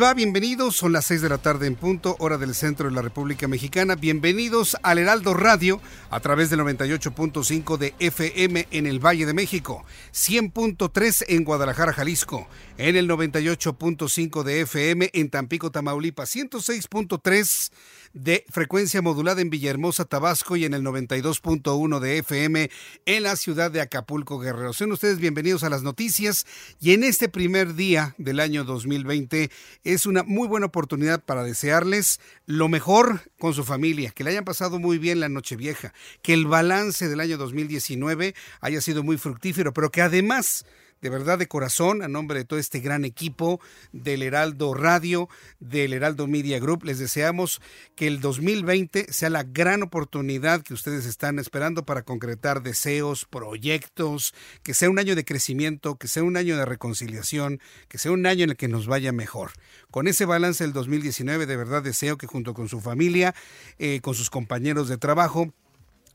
Bienvenidos, son las 6 de la tarde en punto, hora del centro de la República Mexicana. Bienvenidos al Heraldo Radio a través del 98.5 de FM en el Valle de México, 100.3 en Guadalajara, Jalisco, en el 98.5 de FM en Tampico, Tamaulipas, 106.3 de frecuencia modulada en Villahermosa, Tabasco y en el 92.1 de FM en la ciudad de Acapulco, Guerrero. Sean ustedes bienvenidos a las noticias y en este primer día del año 2020 es una muy buena oportunidad para desearles lo mejor con su familia, que le hayan pasado muy bien la Nochevieja, que el balance del año 2019 haya sido muy fructífero, pero que además de verdad de corazón, a nombre de todo este gran equipo del Heraldo Radio, del Heraldo Media Group, les deseamos que el 2020 sea la gran oportunidad que ustedes están esperando para concretar deseos, proyectos, que sea un año de crecimiento, que sea un año de reconciliación, que sea un año en el que nos vaya mejor. Con ese balance del 2019, de verdad deseo que junto con su familia, eh, con sus compañeros de trabajo,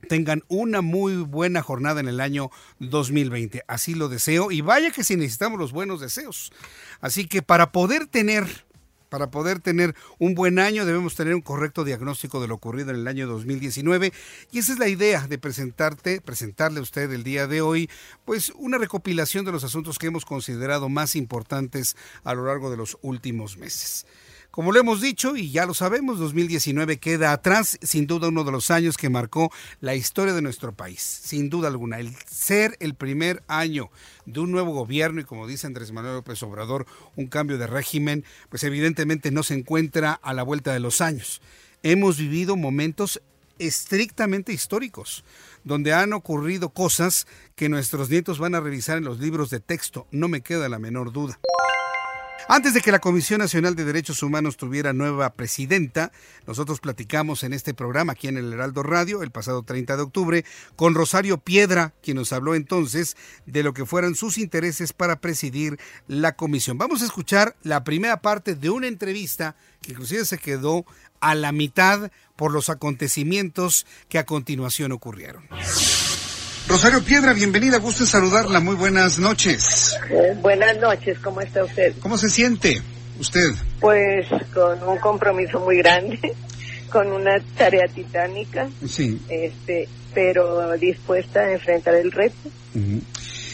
tengan una muy buena jornada en el año 2020. Así lo deseo y vaya que si necesitamos los buenos deseos. Así que para poder tener para poder tener un buen año debemos tener un correcto diagnóstico de lo ocurrido en el año 2019 y esa es la idea de presentarte, presentarle a usted el día de hoy, pues una recopilación de los asuntos que hemos considerado más importantes a lo largo de los últimos meses. Como lo hemos dicho y ya lo sabemos, 2019 queda atrás, sin duda uno de los años que marcó la historia de nuestro país, sin duda alguna. El ser el primer año de un nuevo gobierno y como dice Andrés Manuel López Obrador, un cambio de régimen, pues evidentemente no se encuentra a la vuelta de los años. Hemos vivido momentos estrictamente históricos, donde han ocurrido cosas que nuestros nietos van a revisar en los libros de texto, no me queda la menor duda. Antes de que la Comisión Nacional de Derechos Humanos tuviera nueva presidenta, nosotros platicamos en este programa aquí en el Heraldo Radio el pasado 30 de octubre con Rosario Piedra, quien nos habló entonces de lo que fueran sus intereses para presidir la comisión. Vamos a escuchar la primera parte de una entrevista que inclusive se quedó a la mitad por los acontecimientos que a continuación ocurrieron. Rosario Piedra, bienvenida, gusto en saludarla, muy buenas noches. Eh, buenas noches, ¿cómo está usted? ¿Cómo se siente usted? Pues con un compromiso muy grande, con una tarea titánica, Sí. este, pero dispuesta a enfrentar el reto.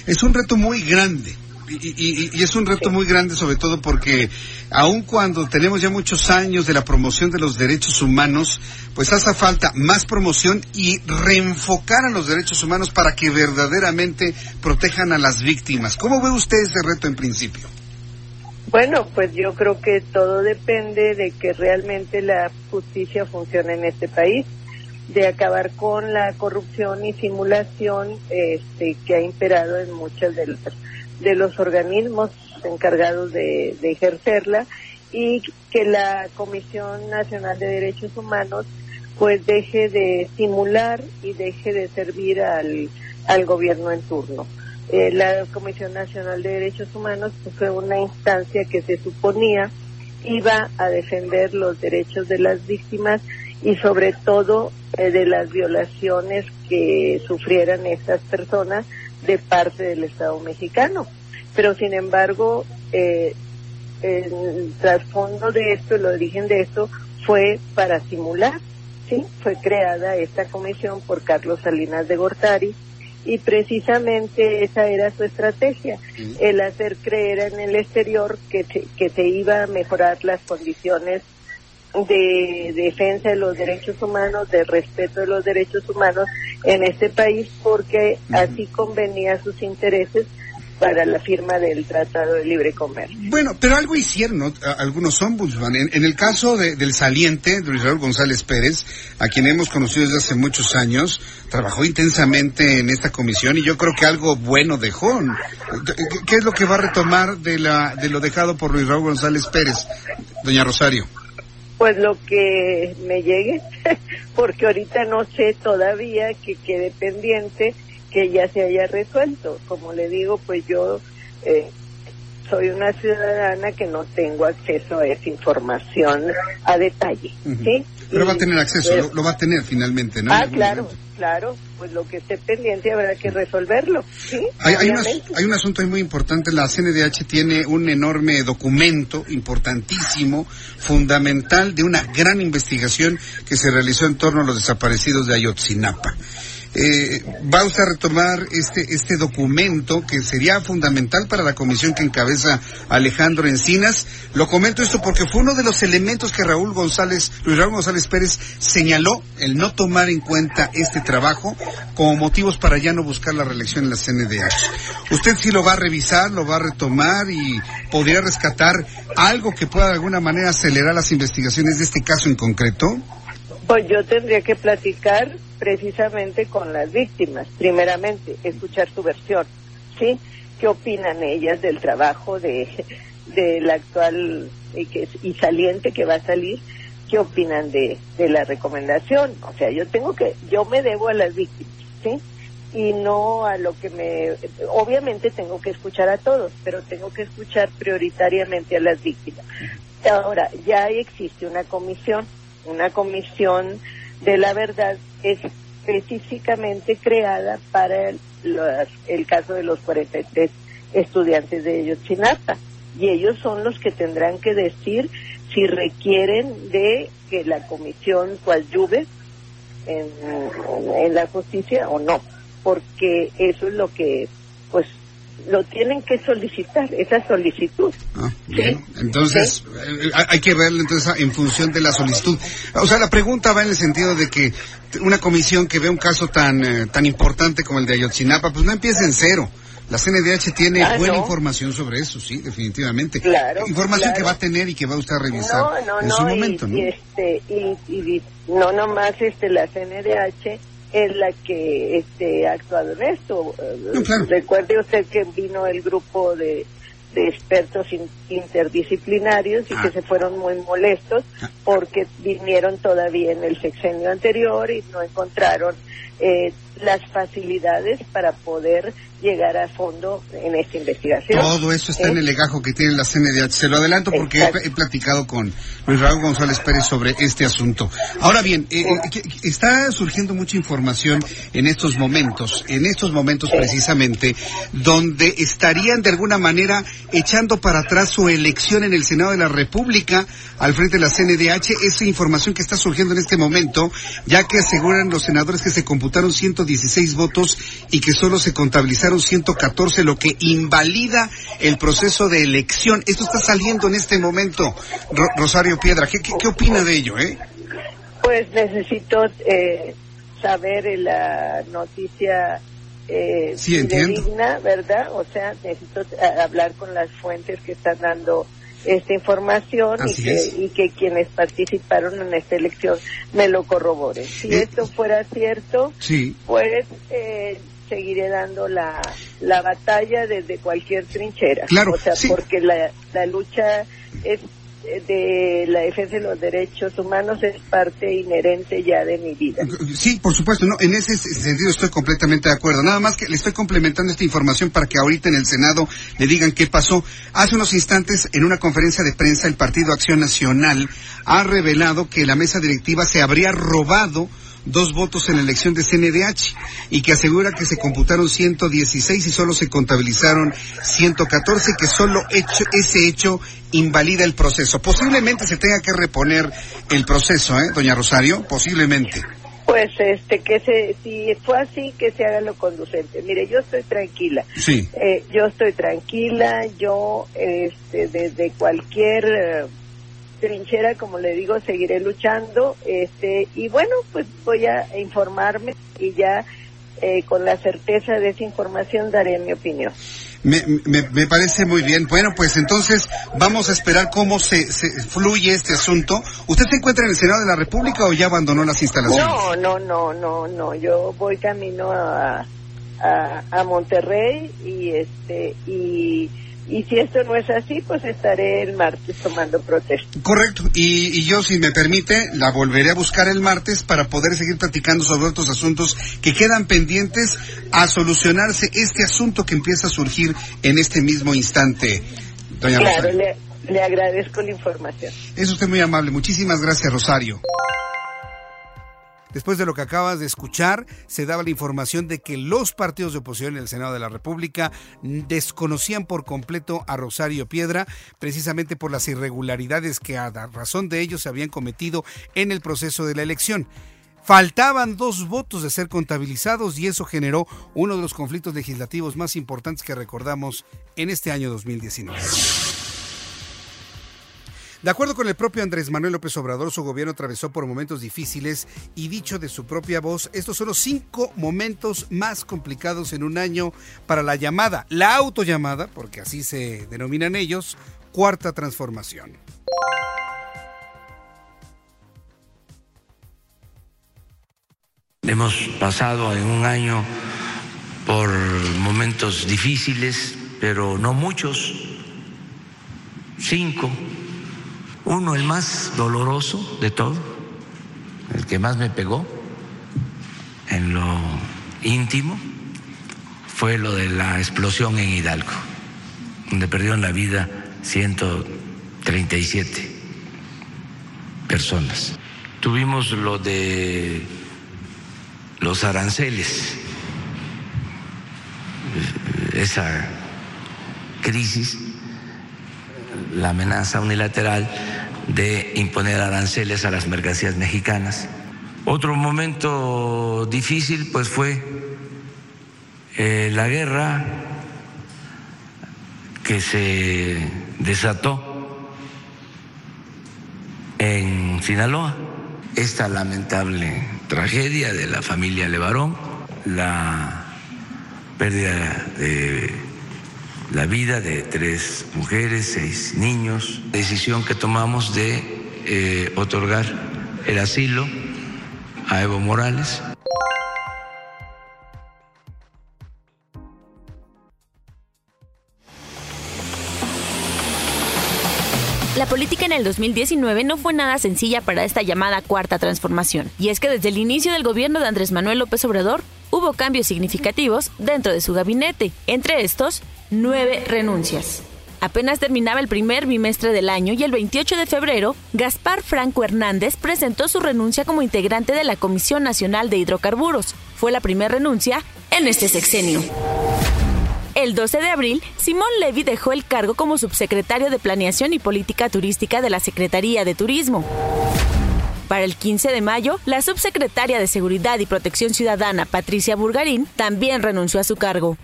Es un reto muy grande. Y, y- es un reto muy grande sobre todo porque aun cuando tenemos ya muchos años de la promoción de los derechos humanos, pues hace falta más promoción y reenfocar a los derechos humanos para que verdaderamente protejan a las víctimas. ¿Cómo ve usted ese reto en principio? Bueno, pues yo creo que todo depende de que realmente la justicia funcione en este país, de acabar con la corrupción y simulación este, que ha imperado en muchos de los, de los organismos encargados de, ejercerla y que la Comisión Nacional de Derechos Humanos pues deje de simular y deje de servir al, al gobierno en turno. Eh, la Comisión Nacional de Derechos Humanos pues, fue una instancia que se suponía iba a defender los derechos de las víctimas y sobre todo eh, de las violaciones que sufrieran estas personas de parte del Estado mexicano. Pero sin embargo, eh, el trasfondo de esto, el origen de esto fue para simular, ¿sí? Fue creada esta comisión por Carlos Salinas de Gortari y precisamente esa era su estrategia, el hacer creer en el exterior que que se iba a mejorar las condiciones de defensa de los derechos humanos, de respeto de los derechos humanos en este país, porque así convenía a sus intereses para la firma del Tratado de Libre Comercio. Bueno, pero algo hicieron ¿no? algunos ombudsman. En, en el caso de, del saliente, Luis Raúl González Pérez, a quien hemos conocido desde hace muchos años, trabajó intensamente en esta comisión y yo creo que algo bueno dejó. ¿Qué, qué es lo que va a retomar de, la, de lo dejado por Luis Raúl González Pérez, doña Rosario? Pues lo que me llegue, porque ahorita no sé todavía que quede pendiente que ya se haya resuelto. Como le digo, pues yo eh, soy una ciudadana que no tengo acceso a esa información a detalle. ¿sí? Pero va a tener acceso, pero, lo, lo, va a tener finalmente, ¿no? Ah, claro, momento. Claro, pues lo que esté pendiente habrá que resolverlo, ¿sí? Hay, hay, una, hay un asunto muy importante, la CNDH tiene un enorme documento, importantísimo, fundamental, de una gran investigación que se realizó en torno a los desaparecidos de Ayotzinapa. Eh, va usted a retomar este este documento que sería fundamental para la comisión que encabeza Alejandro Encinas. Lo comento esto porque fue uno de los elementos que Raúl González, Luis Raúl González Pérez señaló el no tomar en cuenta este trabajo como motivos para ya no buscar la reelección en la CNDH. Usted sí lo va a revisar, lo va a retomar y podría rescatar algo que pueda de alguna manera acelerar las investigaciones de este caso en concreto. Pues yo tendría que platicar precisamente con las víctimas, primeramente, escuchar su versión, ¿sí? ¿Qué opinan ellas del trabajo de del actual y, que, y saliente que va a salir? ¿Qué opinan de, de la recomendación? O sea, yo tengo que, yo me debo a las víctimas, ¿sí? Y no a lo que me, obviamente tengo que escuchar a todos, pero tengo que escuchar prioritariamente a las víctimas. Ahora, ya existe una comisión una comisión de la verdad específicamente creada para el, el caso de los 43 estudiantes de Ayotzinapa. Y ellos son los que tendrán que decir si requieren de que la comisión coadyuve en la justicia o no, porque eso es lo que pues lo tienen que solicitar, esa solicitud. Ah, bien. ¿Sí? Entonces, ¿Sí? Eh, hay que verlo entonces en función de la solicitud. O sea, la pregunta va en el sentido de que una comisión que ve un caso tan, eh, tan importante como el de Ayotzinapa, pues no empiece en cero. La CNDH tiene ah, buena no. información sobre eso, sí, definitivamente. Claro, información claro. que va a tener y que va usted a revisar no, no, en no, su momento, y, ¿no? Y, este, y, y, no nomás este, la CNDH es la que este, ha actuado en esto. No, claro. Recuerde usted que vino el grupo de, de expertos in, interdisciplinarios y ah. que se fueron muy molestos ah. porque vinieron todavía en el sexenio anterior y no encontraron eh, las facilidades para poder llegar a fondo en esta investigación. Todo eso está ¿Eh? en el legajo que tiene la CNDH. Se lo adelanto porque he, he, platicado con Luis Raúl González Pérez sobre este asunto. Ahora bien, eh, eh, está surgiendo mucha información en estos momentos, en estos momentos precisamente, donde estarían de alguna manera echando para atrás su elección en el Senado de la República al frente de la CNDH. Esa información que está surgiendo en este momento, ya que aseguran los senadores que se computaron 116 votos y que solo se contabilizaron 114, lo que invalida el proceso de elección. Esto está saliendo en este momento, Ro Rosario Piedra. ¿Qué, qué, qué opina de ello? Eh? Pues necesito eh, saber la noticia eh, sí, digna, ¿verdad? O sea, necesito hablar con las fuentes que están dando esta información y que, y que, quienes participaron en esta elección me lo corroboren. Si eh, esto fuera cierto, sí. pues eh, seguiré dando la, la batalla desde cualquier trinchera. Claro, o sea, sí. porque la, la lucha es de la defensa de los derechos humanos es parte inherente ya de mi vida. Sí, por supuesto, no, en ese sentido estoy completamente de acuerdo. Nada más que le estoy complementando esta información para que ahorita en el Senado le digan qué pasó. Hace unos instantes, en una conferencia de prensa, el Partido Acción Nacional ha revelado que la mesa directiva se habría robado dos votos en la elección de CNDH y que asegura que se computaron 116 y solo se contabilizaron 114, que solo hecho, ese hecho invalida el proceso. Posiblemente se tenga que reponer el proceso, ¿eh, doña Rosario? Posiblemente. Pues este que se si fue así que se haga lo conducente. Mire, yo estoy tranquila. Sí. Eh, yo estoy tranquila. Yo este desde cualquier eh, trinchera, como le digo, seguiré luchando. Este y bueno, pues voy a informarme y ya eh, con la certeza de esa información daré mi opinión. Me, me, me, parece muy bien. Bueno, pues entonces vamos a esperar cómo se, se, fluye este asunto. ¿Usted se encuentra en el Senado de la República o ya abandonó las instalaciones? No, no, no, no, no. Yo voy camino a, a, a Monterrey y este y y si esto no es así, pues estaré el martes tomando protesta. Correcto. Y, y, yo, si me permite, la volveré a buscar el martes para poder seguir platicando sobre otros asuntos que quedan pendientes a solucionarse este asunto que empieza a surgir en este mismo instante. Doña claro, Rosario. le, le agradezco la información. Es usted muy amable. Muchísimas gracias, Rosario. Después de lo que acabas de escuchar, se daba la información de que los partidos de oposición en el Senado de la República desconocían por completo a Rosario Piedra, precisamente por las irregularidades que a razón de ellos se habían cometido en el proceso de la elección. Faltaban dos votos de ser contabilizados y eso generó uno de los conflictos legislativos más importantes que recordamos en este año 2019. De acuerdo con el propio Andrés Manuel López Obrador, su gobierno atravesó por momentos difíciles y dicho de su propia voz, estos son los cinco momentos más complicados en un año para la llamada, la autollamada, porque así se denominan ellos, cuarta transformación. Hemos pasado en un año por momentos difíciles, pero no muchos, cinco uno, el más doloroso de todo, el que más me pegó en lo íntimo, fue lo de la explosión en Hidalgo, donde perdieron la vida 137 personas. Tuvimos lo de los aranceles, esa crisis, la amenaza unilateral de imponer aranceles a las mercancías mexicanas. Otro momento difícil pues fue eh, la guerra que se desató en Sinaloa, esta lamentable tragedia de la familia Levarón, la pérdida de la vida de tres mujeres, seis niños, decisión que tomamos de eh, otorgar el asilo a Evo Morales. La política en el 2019 no fue nada sencilla para esta llamada cuarta transformación, y es que desde el inicio del gobierno de Andrés Manuel López Obrador hubo cambios significativos dentro de su gabinete, entre estos, nueve renuncias. Apenas terminaba el primer bimestre del año y el 28 de febrero, Gaspar Franco Hernández presentó su renuncia como integrante de la Comisión Nacional de Hidrocarburos. Fue la primera renuncia en este sexenio. El 12 de abril, Simón Levy dejó el cargo como subsecretario de Planeación y Política Turística de la Secretaría de Turismo. Para el 15 de mayo, la subsecretaria de Seguridad y Protección Ciudadana, Patricia Burgarín, también renunció a su cargo.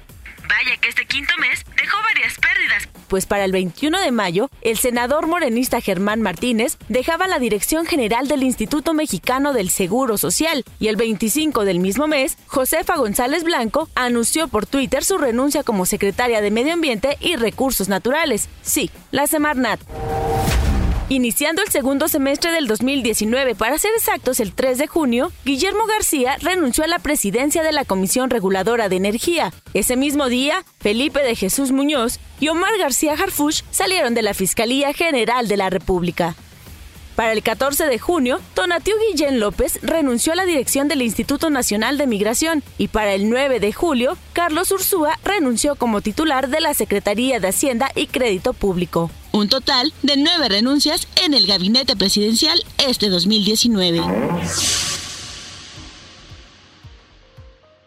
Vaya que este quinto mes dejó varias pérdidas. Pues para el 21 de mayo, el senador morenista Germán Martínez dejaba la dirección general del Instituto Mexicano del Seguro Social y el 25 del mismo mes, Josefa González Blanco anunció por Twitter su renuncia como secretaria de Medio Ambiente y Recursos Naturales. Sí, la Semarnat. Iniciando el segundo semestre del 2019, para ser exactos el 3 de junio, Guillermo García renunció a la presidencia de la Comisión Reguladora de Energía. Ese mismo día, Felipe de Jesús Muñoz y Omar García Harfuch salieron de la Fiscalía General de la República. Para el 14 de junio, Tonatiu Guillén López renunció a la dirección del Instituto Nacional de Migración y para el 9 de julio, Carlos Ursúa renunció como titular de la Secretaría de Hacienda y Crédito Público. Un total de nueve renuncias en el gabinete presidencial este 2019.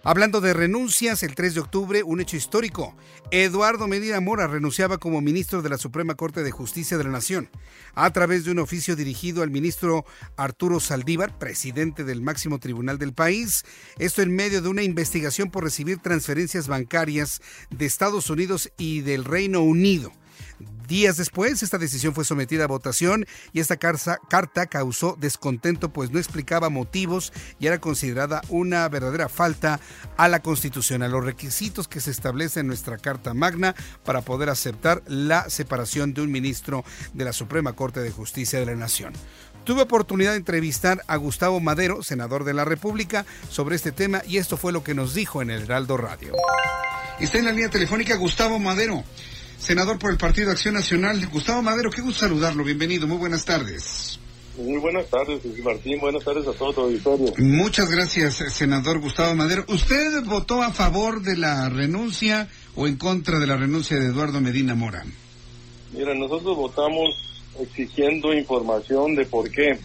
Hablando de renuncias, el 3 de octubre, un hecho histórico. Eduardo Medina Mora renunciaba como ministro de la Suprema Corte de Justicia de la Nación a través de un oficio dirigido al ministro Arturo Saldívar, presidente del máximo tribunal del país. Esto en medio de una investigación por recibir transferencias bancarias de Estados Unidos y del Reino Unido. Días después, esta decisión fue sometida a votación y esta carta causó descontento pues no explicaba motivos y era considerada una verdadera falta a la Constitución, a los requisitos que se establecen en nuestra Carta Magna para poder aceptar la separación de un ministro de la Suprema Corte de Justicia de la Nación. Tuve oportunidad de entrevistar a Gustavo Madero, senador de la República, sobre este tema y esto fue lo que nos dijo en el Heraldo Radio. Está en la línea telefónica Gustavo Madero senador por el Partido Acción Nacional. Gustavo Madero, qué gusto saludarlo. Bienvenido, muy buenas tardes. Muy buenas tardes, Martín. Buenas tardes a todo tu auditorio. Muchas gracias, senador Gustavo Madero. ¿Usted votó a favor de la renuncia o en contra de la renuncia de Eduardo Medina Mora? Mira, nosotros votamos exigiendo información de por qué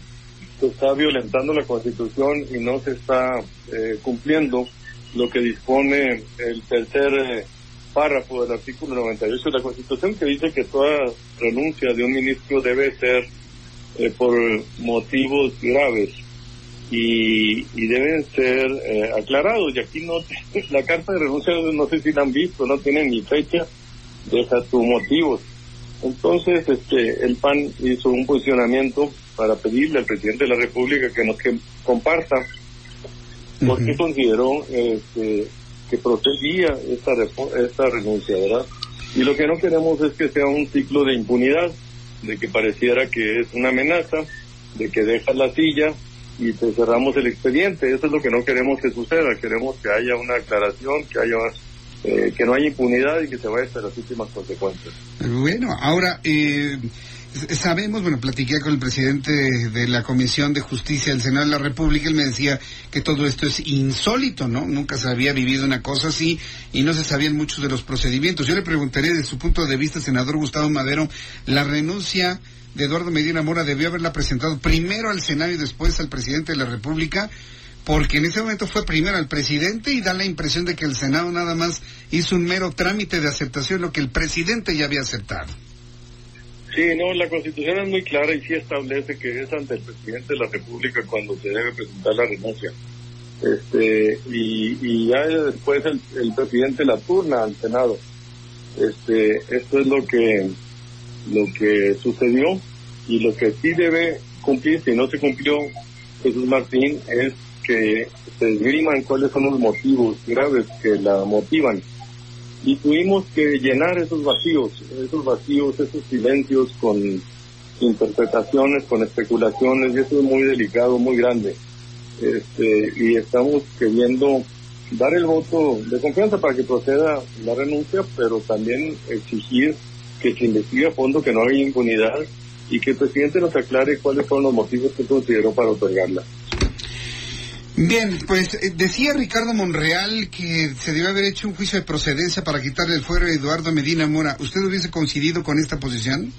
se está violentando la Constitución y no se está eh, cumpliendo lo que dispone el tercer eh, párrafo del artículo 98 de la Constitución que dice que toda renuncia de un ministro debe ser eh, por motivos graves y, deben ser eh, aclarados. Y aquí no, la carta de renuncia no sé si la han visto, no tiene ni fecha, deja sus motivos. Entonces, este, el PAN hizo un posicionamiento para pedirle al presidente de la República que nos que comparta porque consideró este, que procedía esta, esta renuncia, ¿verdad? Y lo que no queremos es que sea un ciclo de impunidad, de que pareciera que es una amenaza, de que deja la silla y te cerramos el expediente. Eso es lo que no queremos que suceda. Queremos que haya una aclaración, que haya eh, que no haya impunidad y que se vaya hasta las últimas consecuencias. Bueno, ahora eh, sabemos, bueno, platiqué con el presidente de la Comisión de Justicia del Senado de la República, él me decía que todo esto es insólito, ¿no? Nunca se había vivido una cosa así y no se sabían muchos de los procedimientos. Yo le preguntaré desde su punto de vista, senador Gustavo Madero, la renuncia de Eduardo Medina Mora debió haberla presentado primero al Senado y después al presidente de la República, porque en ese momento fue primero al presidente y da la impresión de que el Senado nada más hizo un mero trámite de aceptación, lo que el presidente ya había aceptado. Sí, no, la Constitución es muy clara y sí establece que es ante el presidente de la República cuando se debe presentar la renuncia. Este, y, ya después el, presidente la turna al Senado. Este, esto es lo que, lo que sucedió y lo que sí debe cumplir, si no se cumplió Jesús Martín, es que se esgriman cuáles son los motivos graves que la motivan y tuvimos que llenar esos vacíos, esos vacíos, esos silencios con interpretaciones, con especulaciones, y eso es muy delicado, muy grande. Este, y estamos queriendo dar el voto de confianza para que proceda la renuncia, pero también exigir que se investigue a fondo, que no haya impunidad y que el presidente nos aclare cuáles son los motivos que consideró para otorgarla. Bien, pues eh, decía Ricardo Monreal que se debe haber hecho un juicio de procedencia para quitarle el fuero a Eduardo Medina Mora. ¿Usted hubiese coincidido con esta posición?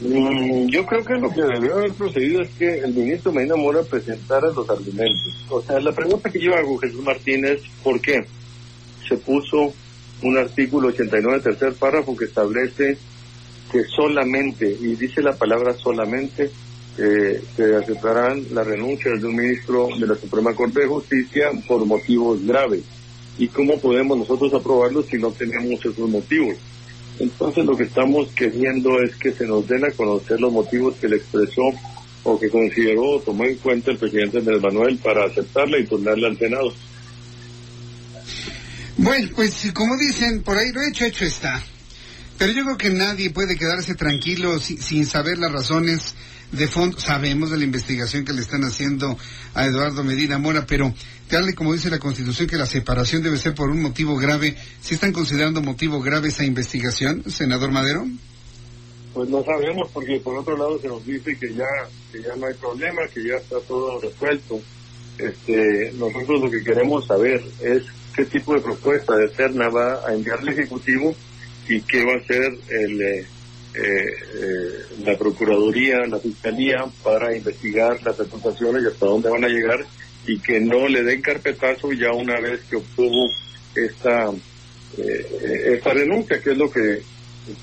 Mm, yo creo que lo que debió haber procedido es que el ministro Medina Mora presentara los argumentos. O sea, la pregunta que yo hago, Jesús Martínez, ¿por qué se puso un artículo 89, tercer párrafo, que establece que solamente, y dice la palabra solamente, eh, se aceptarán las renuncias de un ministro de la Suprema Corte de Justicia por motivos graves. ¿Y cómo podemos nosotros aprobarlo si no tenemos esos motivos? Entonces lo que estamos queriendo es que se nos den a conocer los motivos que le expresó o que consideró o tomó en cuenta el presidente Andrés Manuel para aceptarla y turnarla al Senado. Bueno, pues como dicen, por ahí lo hecho, hecho está. Pero yo creo que nadie puede quedarse tranquilo sin saber las razones de fondo. Sabemos de la investigación que le están haciendo a Eduardo Medina Mora, pero tal y como dice la Constitución que la separación debe ser por un motivo grave, ¿sí están considerando motivo grave esa investigación, senador Madero? Pues no sabemos porque por otro lado se nos dice que ya que ya no hay problema, que ya está todo resuelto. Este, nosotros lo que queremos saber es qué tipo de propuesta de Terna va a enviar el Ejecutivo y qué va a ser el, eh, eh, la Procuraduría, la Fiscalía, para investigar las acusaciones y hasta dónde van a llegar y que no le den carpetazo ya una vez que obtuvo esta, eh, esta renuncia, que es lo que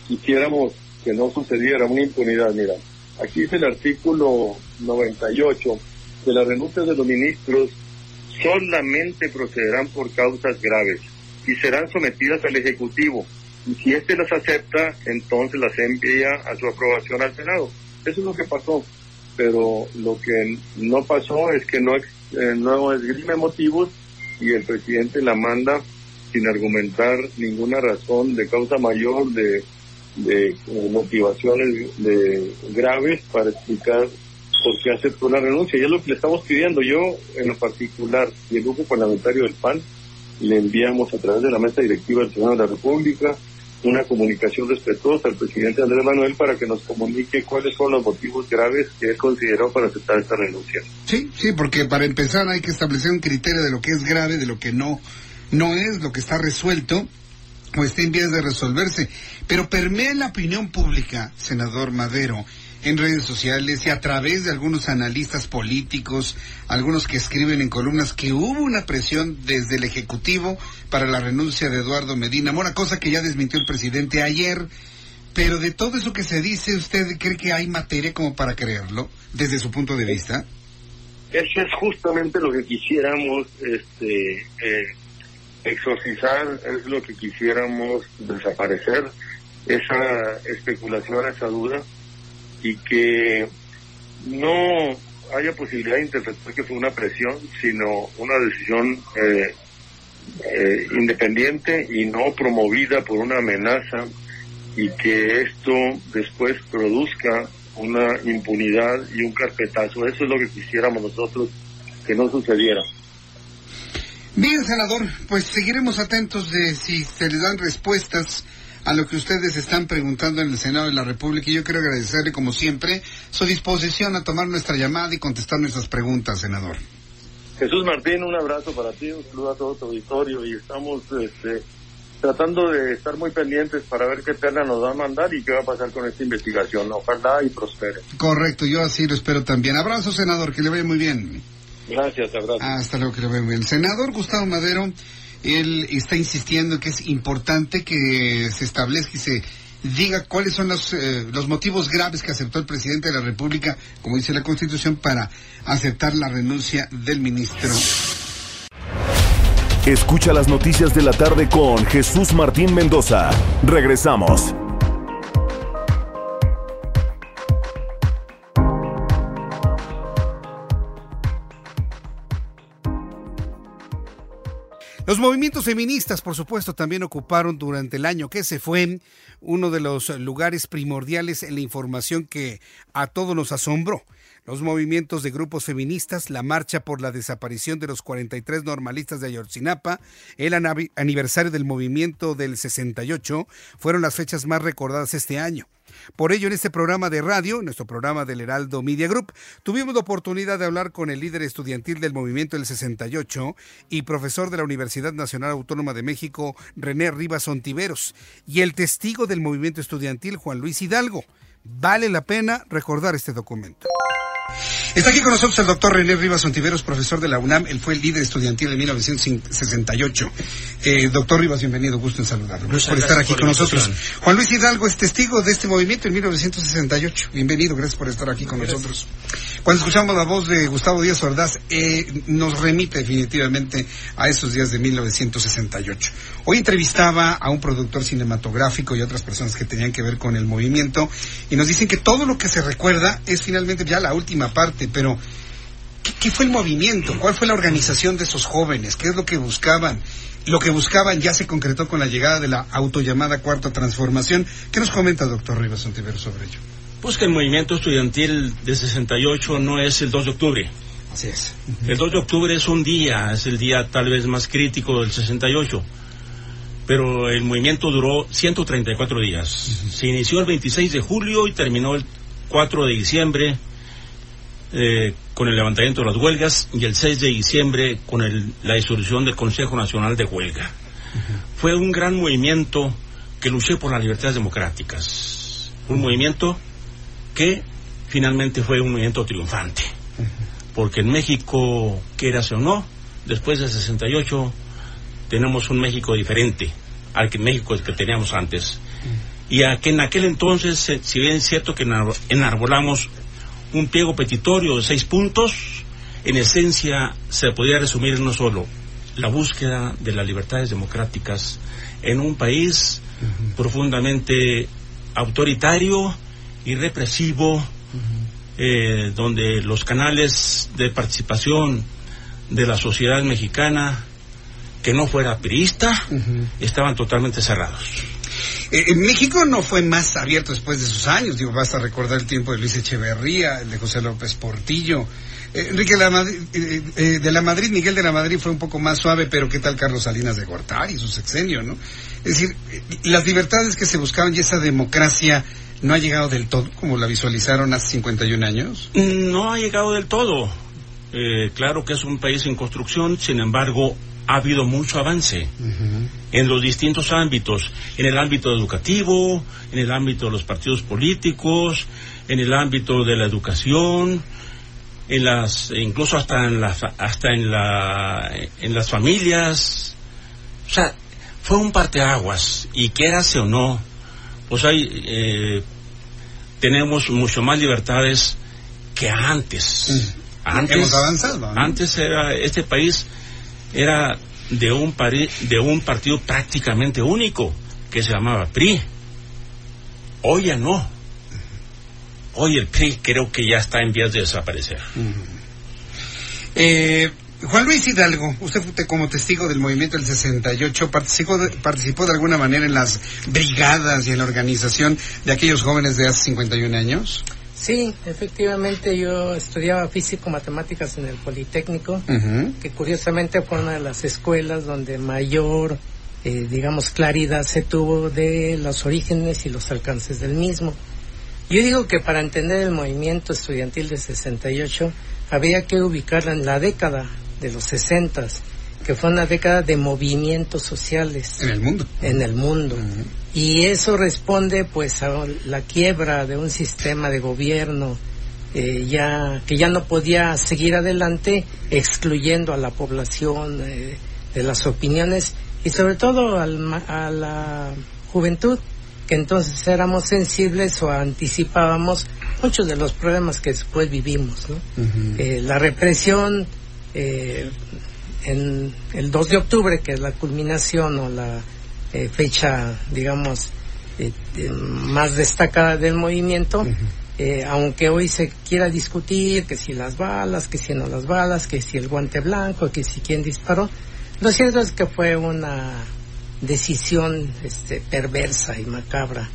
quisiéramos que no sucediera, una impunidad. Mira, aquí dice el artículo 98 que las renuncias de los ministros solamente procederán por causas graves y serán sometidas al Ejecutivo. Si éste las acepta, entonces las envía a su aprobación al Senado. Eso es lo que pasó. Pero lo que no pasó es que no, eh, no esgrime motivos y el presidente la manda sin argumentar ninguna razón de causa mayor, de, de eh, motivaciones de, graves para explicar por qué aceptó la renuncia. Y es lo que le estamos pidiendo. Yo, en lo particular, y el grupo parlamentario del PAN, le enviamos a través de la mesa directiva del Senado de la República una comunicación respetuosa al presidente Andrés Manuel para que nos comunique cuáles son los motivos graves que él consideró para aceptar esta renuncia. Sí, sí, porque para empezar hay que establecer un criterio de lo que es grave, de lo que no, no es, lo que está resuelto o está en vías de resolverse. Pero permea la opinión pública, senador Madero, en redes sociales y a través de algunos analistas políticos, algunos que escriben en columnas que hubo una presión desde el Ejecutivo para la renuncia de Eduardo Medina Mora, cosa que ya desmintió el presidente ayer. Pero de todo eso que se dice, ¿usted cree que hay materia como para creerlo, desde su punto de vista? Eso es justamente lo que quisiéramos este, eh, exorcizar, es lo que quisiéramos desaparecer, esa especulación, esa duda y que no haya posibilidad de interpretar que fue una presión, sino una decisión eh, eh, independiente y no promovida por una amenaza y que esto después produzca una impunidad y un carpetazo. Eso es lo que quisiéramos nosotros que no sucediera. Bien, senador, pues seguiremos atentos de si se les dan respuestas a lo que ustedes están preguntando en el Senado de la República y yo quiero agradecerle como siempre su disposición a tomar nuestra llamada y contestar nuestras preguntas, senador. Jesús Martín, un abrazo para ti, un saludo a todo tu auditorio y estamos este, tratando de estar muy pendientes para ver qué perla nos va a mandar y qué va a pasar con esta investigación. Ojalá y prospere. Correcto, yo así lo espero también. Abrazo, senador, que le vaya muy bien. Gracias, abrazo. Hasta luego, que le vaya muy bien. Senador Gustavo Madero él está insistiendo que es importante que se establezca y se diga cuáles son los, eh, los motivos graves que aceptó el presidente de la República, como dice la Constitución, para aceptar la renuncia del ministro. Escucha las noticias de la tarde con Jesús Martín Mendoza. Regresamos. Los movimientos feministas, por supuesto, también ocuparon durante el año que se fue uno de los lugares primordiales en la información que a todos nos asombró. Los movimientos de grupos feministas, la marcha por la desaparición de los 43 normalistas de Ayotzinapa, el aniversario del movimiento del 68, fueron las fechas más recordadas este año. Por ello, en este programa de radio, nuestro programa del Heraldo Media Group, tuvimos la oportunidad de hablar con el líder estudiantil del movimiento del 68 y profesor de la Universidad Nacional Autónoma de México, René Rivas Ontiveros, y el testigo del movimiento estudiantil, Juan Luis Hidalgo. Vale la pena recordar este documento. Está aquí con nosotros el doctor René Rivas Ontiveros, profesor de la UNAM. Él fue el líder estudiantil de 1968. Eh, doctor Rivas, bienvenido, gusto en saludarlo. Gracias por estar aquí con nosotros. Juan Luis Hidalgo es testigo de este movimiento en 1968. Bienvenido, gracias por estar aquí con nosotros. Cuando escuchamos la voz de Gustavo Díaz Ordaz, eh, nos remite definitivamente a esos días de 1968. Hoy entrevistaba a un productor cinematográfico y otras personas que tenían que ver con el movimiento y nos dicen que todo lo que se recuerda es finalmente ya la última parte, pero ¿qué, fue el movimiento? ¿Cuál fue la organización de esos jóvenes? ¿Qué es lo que buscaban? Lo que buscaban ya se concretó con la llegada de la autollamada cuarta transformación. ¿Qué nos comenta, doctor Rivas Ontiveros, sobre ello? Pues que el movimiento estudiantil de 68 no es el 2 de octubre. Así es. El 2 de octubre es un día, es el día tal vez más crítico del 68 pero el movimiento duró 134 días. Se inició el 26 de julio y terminó el 4 de diciembre eh, con el levantamiento de las huelgas y el 6 de diciembre con la disolución del Consejo Nacional de Huelga. Fue un gran movimiento que luchó por las libertades democráticas. Un movimiento que finalmente fue un movimiento triunfante. porque en México, quieras o no, después del 68 tenemos un México diferente al que México que teníamos antes. Y a que en aquel entonces, eh, si bien es cierto que enarbolamos un pliego petitorio de seis puntos, en esencia se podía resumir en uno solo, la búsqueda de las libertades democráticas en un país profundamente autoritario y represivo, eh, donde los canales de participación de la sociedad mexicana que no fuera priista estaban totalmente cerrados. Eh, en México no fue más abierto después de sus años, digo, basta recordar el tiempo de Luis Echeverría, el de José López Portillo. Eh, Enrique de la, Madrid, Miguel de la Madrid fue un poco más suave, pero ¿qué tal Carlos Salinas de Gortari, su sexenio, no? Es decir, las libertades que se buscaban y esa democracia no ha llegado del todo, como la visualizaron hace 51 años. No ha llegado del todo. Eh, claro que es un país en construcción, sin embargo, ha habido mucho avance en los distintos ámbitos, en el ámbito educativo, en el ámbito de los partidos políticos, en el ámbito de la educación, en las, incluso hasta en las, hasta en la, en las familias. O sea, fue un parteaguas y quieras o no, pues hay, eh, tenemos mucho más libertades que antes. Antes, Hemos avanzado. Antes era este país era de un, de un partido prácticamente único que se llamaba PRI. Hoy ya no. Hoy el PRI creo que ya está en vías de desaparecer. eh, Juan Luis Hidalgo, usted fue como testigo del movimiento del 68, participó de, participó de alguna manera en las brigadas y en la organización de aquellos jóvenes de hace 51 años. Sí, efectivamente yo estudiaba físico-matemáticas en el Politécnico, que curiosamente fue una de las escuelas donde mayor, eh, digamos, claridad se tuvo de los orígenes y los alcances del mismo. Yo digo que para entender el movimiento estudiantil de 68 había que ubicarla en la década de los 60, que fue una década de movimientos sociales. En el mundo. En el mundo. Y eso responde pues a la quiebra de un sistema de gobierno eh, ya que ya no podía seguir adelante excluyendo a la población eh, de las opiniones y sobre todo a la juventud que entonces éramos sensibles o anticipábamos muchos de los problemas que después vivimos. Eh, la represión en el 2 de octubre, que es la culminación o la eh, fecha, digamos, eh, más destacada del movimiento, eh, aunque hoy se quiera discutir que si las balas, que si no las balas, que si el guante blanco, que si quién disparó, lo cierto es que fue una decisión este, perversa y macabra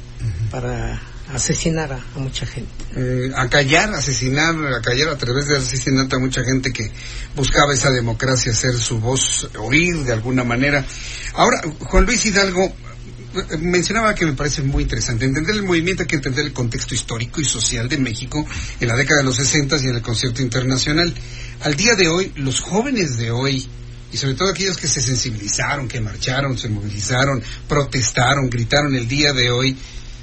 para asesinar a, mucha gente. Eh, acallar, asesinar, acallar a través de asesinato a mucha gente que buscaba esa democracia, hacer su voz oír de alguna manera. Ahora, Juan Luis Hidalgo mencionaba que me parece muy interesante. Entender el movimiento hay que entender el contexto histórico y social de México en la década de los 60 y en el concierto internacional. Al día de hoy, los jóvenes de hoy, y sobre todo aquellos que se sensibilizaron, que marcharon, se movilizaron, protestaron, gritaron el día de hoy,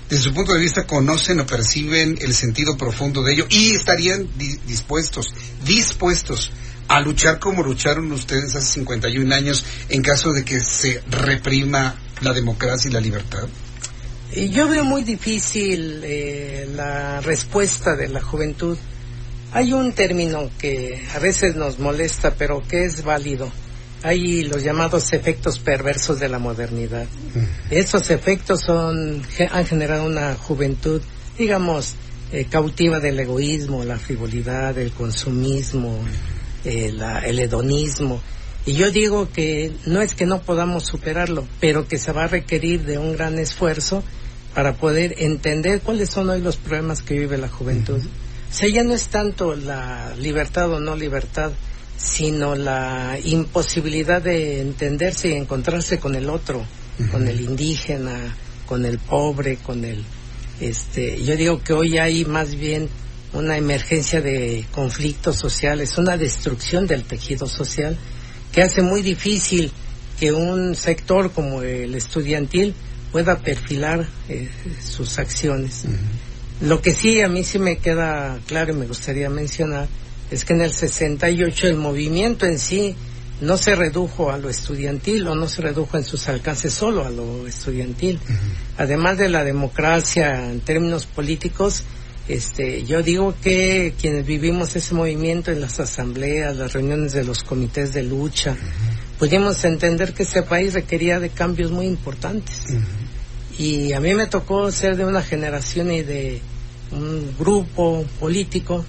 desde su punto de vista conocen o perciben el sentido profundo de ello y estarían dispuestos, dispuestos a luchar como lucharon ustedes hace 51 años en caso de que se reprima la democracia y la libertad? Yo veo muy difícil eh, la respuesta de la juventud. Hay un término que a veces nos molesta, pero que es válido hay los llamados efectos perversos de la modernidad. Estos efectos son, han generado una juventud, digamos, eh, cautiva del egoísmo, la frivolidad, el consumismo, eh, el hedonismo. Y yo digo que no es que no podamos superarlo, pero que se va a requerir de un gran esfuerzo para poder entender cuáles son hoy los problemas que vive la juventud. O sea, ya no es tanto la libertad o no libertad, sino la imposibilidad de entenderse y encontrarse con el otro, con el indígena, con el pobre, con el este, yo digo que hoy hay más bien una emergencia de conflictos sociales, una destrucción del tejido social que hace muy difícil que un sector como el estudiantil pueda perfilar eh, sus acciones. Lo que sí a mí sí me queda claro y me gustaría mencionar es que en el 68 el movimiento en sí no se redujo a lo estudiantil o no se redujo en sus alcances solo a lo estudiantil. Además de la democracia en términos políticos, este, yo digo que quienes vivimos ese movimiento en las asambleas, las reuniones de los comités de lucha, pudimos entender que ese país requería de cambios muy importantes. Y a mí me tocó ser de una generación y de un grupo político,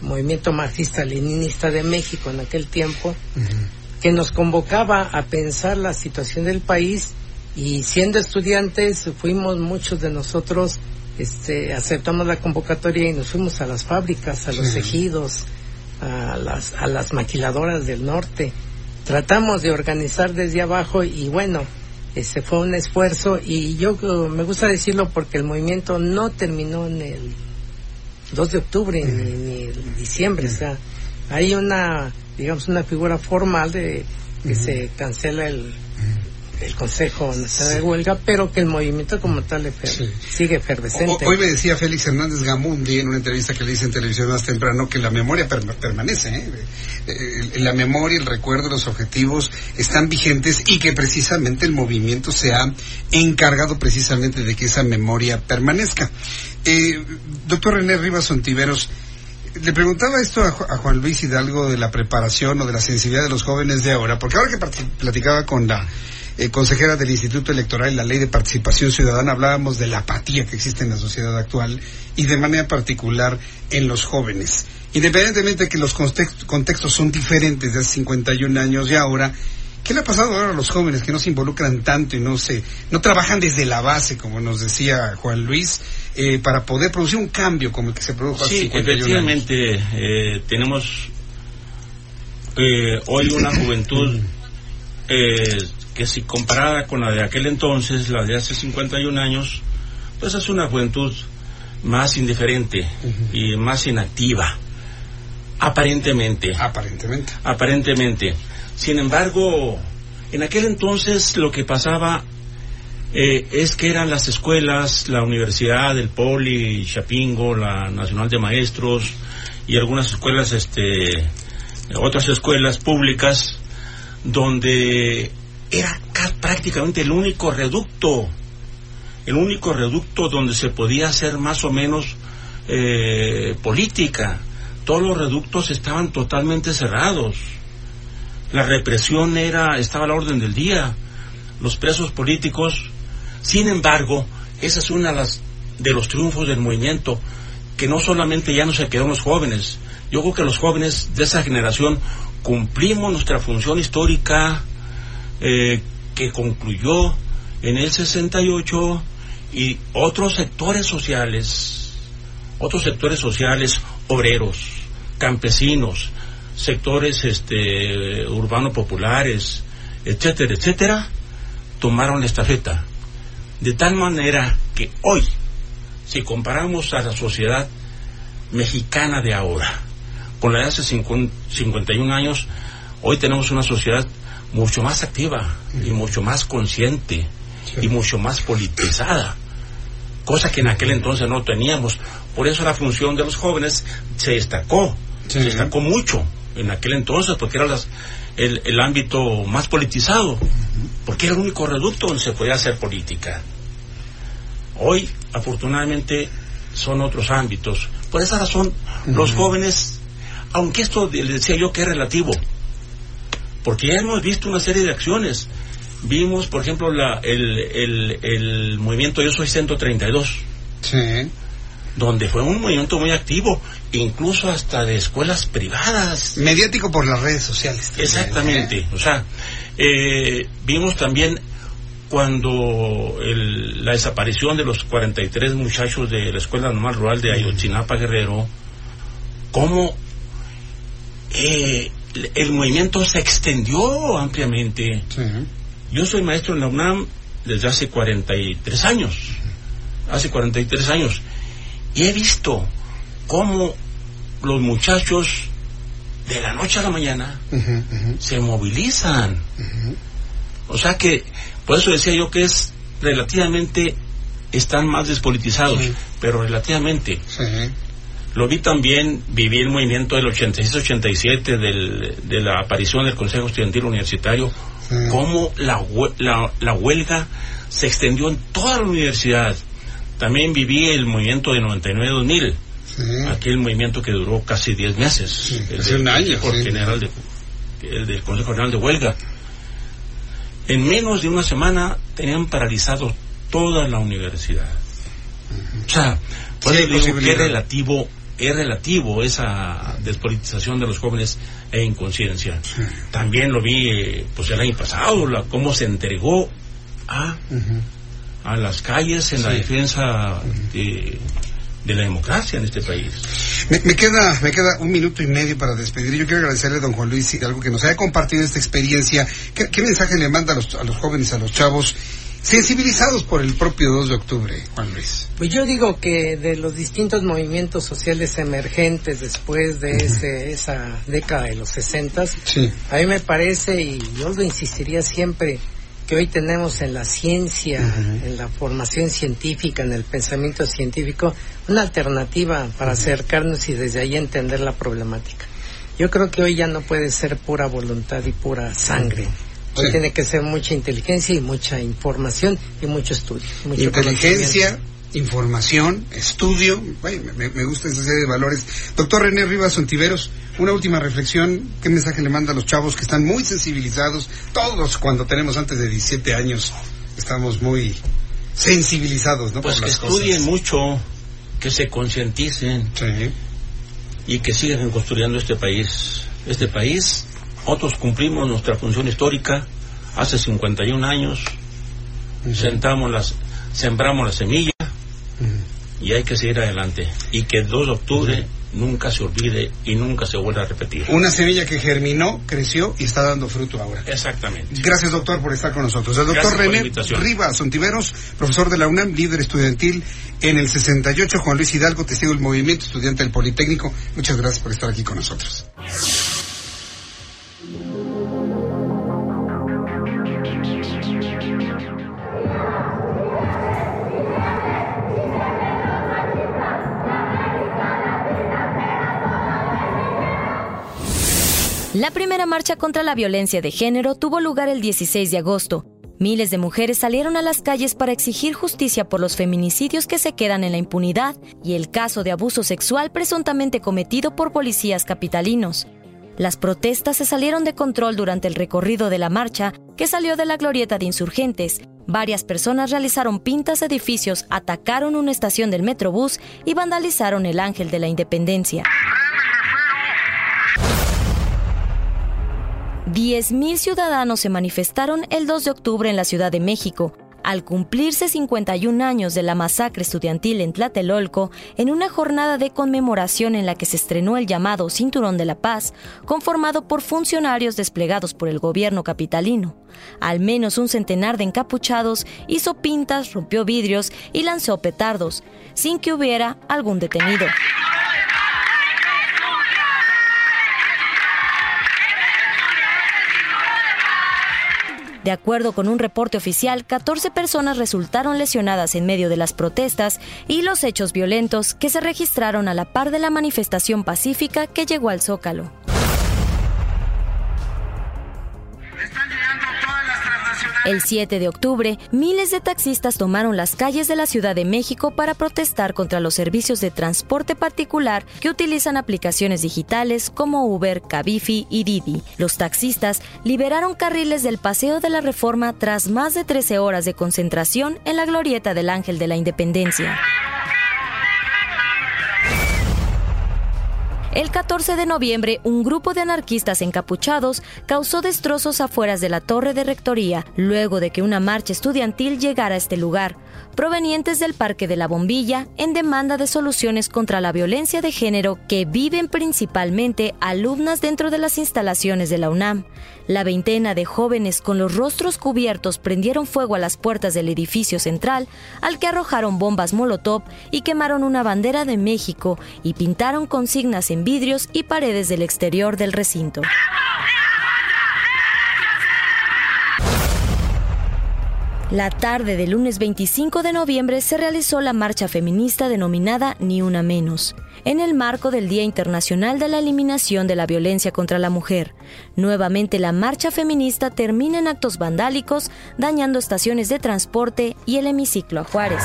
Movimiento Marxista-Leninista de México en aquel tiempo, que nos convocaba a pensar la situación del país y siendo estudiantes fuimos muchos de nosotros este, aceptamos la convocatoria y nos fuimos a las fábricas, a los ejidos, a las, a las maquiladoras del norte. Tratamos de organizar desde abajo y bueno, ese fue un esfuerzo y yo uh, me gusta decirlo porque el movimiento no terminó en el 2 de octubre ni, ni diciembre, o sea, hay una, digamos, una figura formal de que se cancela el, el Consejo Nacional de Huelga, pero que el movimiento como tal efer- sigue efervescente. Hoy me decía Félix Hernández Gamundi en una entrevista que le hice en televisión más temprano que la memoria per- permanece. Eh, La memoria, el recuerdo, los objetivos están vigentes y que precisamente el movimiento se ha encargado precisamente de que esa memoria permanezca. Eh, doctor René Rivas Ontiveros, le preguntaba esto a, Ju- a Juan Luis Hidalgo de la preparación o de la sensibilidad de los jóvenes de ahora, porque ahora que platicaba con la eh, consejera del Instituto Electoral y la Ley de Participación Ciudadana, hablábamos de la apatía que existe en la sociedad actual y de manera particular en los jóvenes. Independientemente de que los context- contextos son diferentes de hace 51 años y ahora, ¿qué le ha pasado ahora a los jóvenes que no se involucran tanto y no se, no trabajan desde la base, como nos decía Juan Luis, eh, para poder producir un cambio como el que se produjo hace Sí, 51 años? efectivamente, eh, tenemos eh, hoy una juventud eh, que si comparada con la de aquel entonces, la de hace 51 años, pues es una juventud más indiferente y más inactiva, aparentemente. Aparentemente. Aparentemente. Sin embargo, en aquel entonces lo que pasaba eh, es que eran las escuelas, la Universidad, el Poli, Chapingo, la Nacional de Maestros y algunas escuelas, este, otras escuelas públicas, donde era ca- prácticamente el único reducto, el único reducto donde se podía hacer más o menos eh, política. Todos los reductos estaban totalmente cerrados. La represión era, estaba a la orden del día. Los presos políticos, sin embargo, esa es una de, los triunfos del movimiento, que no solamente ya no se quedó en los jóvenes. Yo creo que los jóvenes de esa generación cumplimos nuestra función histórica eh, que concluyó en el 68 y otros sectores sociales, otros sectores sociales, obreros, campesinos, sectores este, urbanos populares, etcétera, etcétera, tomaron la estafeta. De tal manera que hoy, si comparamos a la sociedad mexicana de ahora con la de hace 50 51 años, hoy tenemos una sociedad mucho más activa y mucho más consciente y mucho más politizada, cosa que en aquel entonces no teníamos. Por eso la función de los jóvenes se destacó, se destacó mucho en aquel entonces, porque era las- el, el ámbito más politizado, porque era el único reducto donde se podía hacer política. Hoy, afortunadamente, son otros ámbitos. Por esa razón, los jóvenes, aunque esto de- le decía yo que es relativo, porque ya hemos visto una serie de acciones. Vimos, por ejemplo, la, el, el, el movimiento Yo Soy 132, Sí. Donde fue un movimiento muy activo, incluso hasta de escuelas privadas. Mediático por las redes sociales. también, Exactamente. ¿eh? O sea, eh, vimos también cuando el- la desaparición de los 43 muchachos de la Escuela Normal Rural de Ayotzinapa Guerrero, cómo eh, el- el movimiento se extendió ampliamente. Yo soy maestro en la UNAM desde hace 43 años, hace 43 años, y he visto cómo los muchachos de la noche a la mañana se movilizan. O sea que, por eso decía yo que es relativamente, están más despolitizados, pero relativamente. Lo vi también, viví el movimiento del 86-87 de la aparición del Consejo Estudiantil Universitario, cómo la, la, la, huelga se extendió en toda la universidad. También viví el movimiento de 99-2000, aquel movimiento que duró casi 10 meses, el, año, general el del Consejo General de Huelga. En menos de una semana tenían paralizado toda la universidad. O sea, que es relativo, es relativo esa despolitización de los jóvenes e inconsciencia. También lo vi eh, pues el año pasado, la, cómo se entregó a, a las calles en la defensa de, la democracia en este país. Me, queda, me queda un minuto y medio para despedir. Yo quiero agradecerle a don Juan Luis algo que nos haya compartido esta experiencia. ¿Qué, mensaje le manda a los, a los jóvenes, a los chavos? sensibilizados por el propio 2 de octubre, Juan Luis. Pues yo digo que de los distintos movimientos sociales emergentes después de ese, esa década de los 60, a mí me parece, y yo lo insistiría siempre, que hoy tenemos en la ciencia, en la formación científica, en el pensamiento científico, una alternativa para acercarnos y desde ahí entender la problemática. Yo creo que hoy ya no puede ser pura voluntad y pura sangre. Hoy tiene que ser mucha inteligencia y mucha información y mucho estudio. inteligencia, información, estudio. me, gusta esa serie de valores. Doctor René Rivas Ontiveros, una última reflexión. ¿Qué mensaje le manda a los chavos que están muy sensibilizados? Todos, cuando tenemos antes de 17 años, estamos muy sensibilizados, ¿no? Pues que estudien mucho, que se concienticen y que sigan construyendo este país. Este país otros cumplimos nuestra función histórica hace 51 años, sentamos las, sembramos la semilla y hay que seguir adelante. Y que el 2 de octubre nunca se olvide y nunca se vuelva a repetir. Una semilla que germinó, creció y está dando fruto ahora. Exactamente. Gracias, doctor, por estar con nosotros. El doctor René Rivas Ontiveros, profesor de la UNAM, líder estudiantil en el 68, Juan Luis Hidalgo, testigo del movimiento estudiante del Politécnico. Muchas gracias por estar aquí con nosotros. La primera marcha contra la violencia de género tuvo lugar el 16 de agosto. Miles de mujeres salieron a las calles para exigir justicia por los feminicidios que se quedan en la impunidad y el caso de abuso sexual presuntamente cometido por policías capitalinos. Las protestas se salieron de control durante el recorrido de la marcha, que salió de la glorieta de insurgentes. Varias personas realizaron pintas edificios, atacaron una estación del Metrobús y vandalizaron el Ángel de la Independencia. 10.000 ciudadanos se manifestaron el 2 de octubre en la Ciudad de México, al cumplirse 51 años de la masacre estudiantil en Tlatelolco, en una jornada de conmemoración en la que se estrenó el llamado Cinturón de la Paz, conformado por funcionarios desplegados por el gobierno capitalino. Al menos un centenar de encapuchados hizo pintas, rompió vidrios y lanzó petardos, sin que hubiera algún detenido. De acuerdo con un reporte oficial, 14 personas resultaron lesionadas en medio de las protestas y los hechos violentos que se registraron a la par de la manifestación pacífica que llegó al Zócalo. El 7 de octubre, miles de taxistas tomaron las calles de la Ciudad de México para protestar contra los servicios de transporte particular que utilizan aplicaciones digitales como Uber, Cabify y Didi. Los taxistas liberaron carriles del Paseo de la Reforma tras más de 13 horas de concentración en la glorieta del Ángel de la Independencia. El 14 de noviembre, un grupo de anarquistas encapuchados causó destrozos afueras de la torre de rectoría, luego de que una marcha estudiantil llegara a este lugar, provenientes del Parque de la Bombilla, en demanda de soluciones contra la violencia de género que viven principalmente alumnas dentro de las instalaciones de la UNAM. La veintena de jóvenes con los rostros cubiertos prendieron fuego a las puertas del edificio central, al que arrojaron bombas Molotov y quemaron una bandera de México y pintaron consignas en vidrios y paredes del exterior del recinto. La tarde del lunes 25 de noviembre se realizó la marcha feminista denominada Ni Una Menos. en el marco del Día Internacional de la Eliminación de la Violencia contra la Mujer. Nuevamente la marcha feminista termina en actos vandálicos, dañando estaciones de transporte y el hemiciclo a Juárez.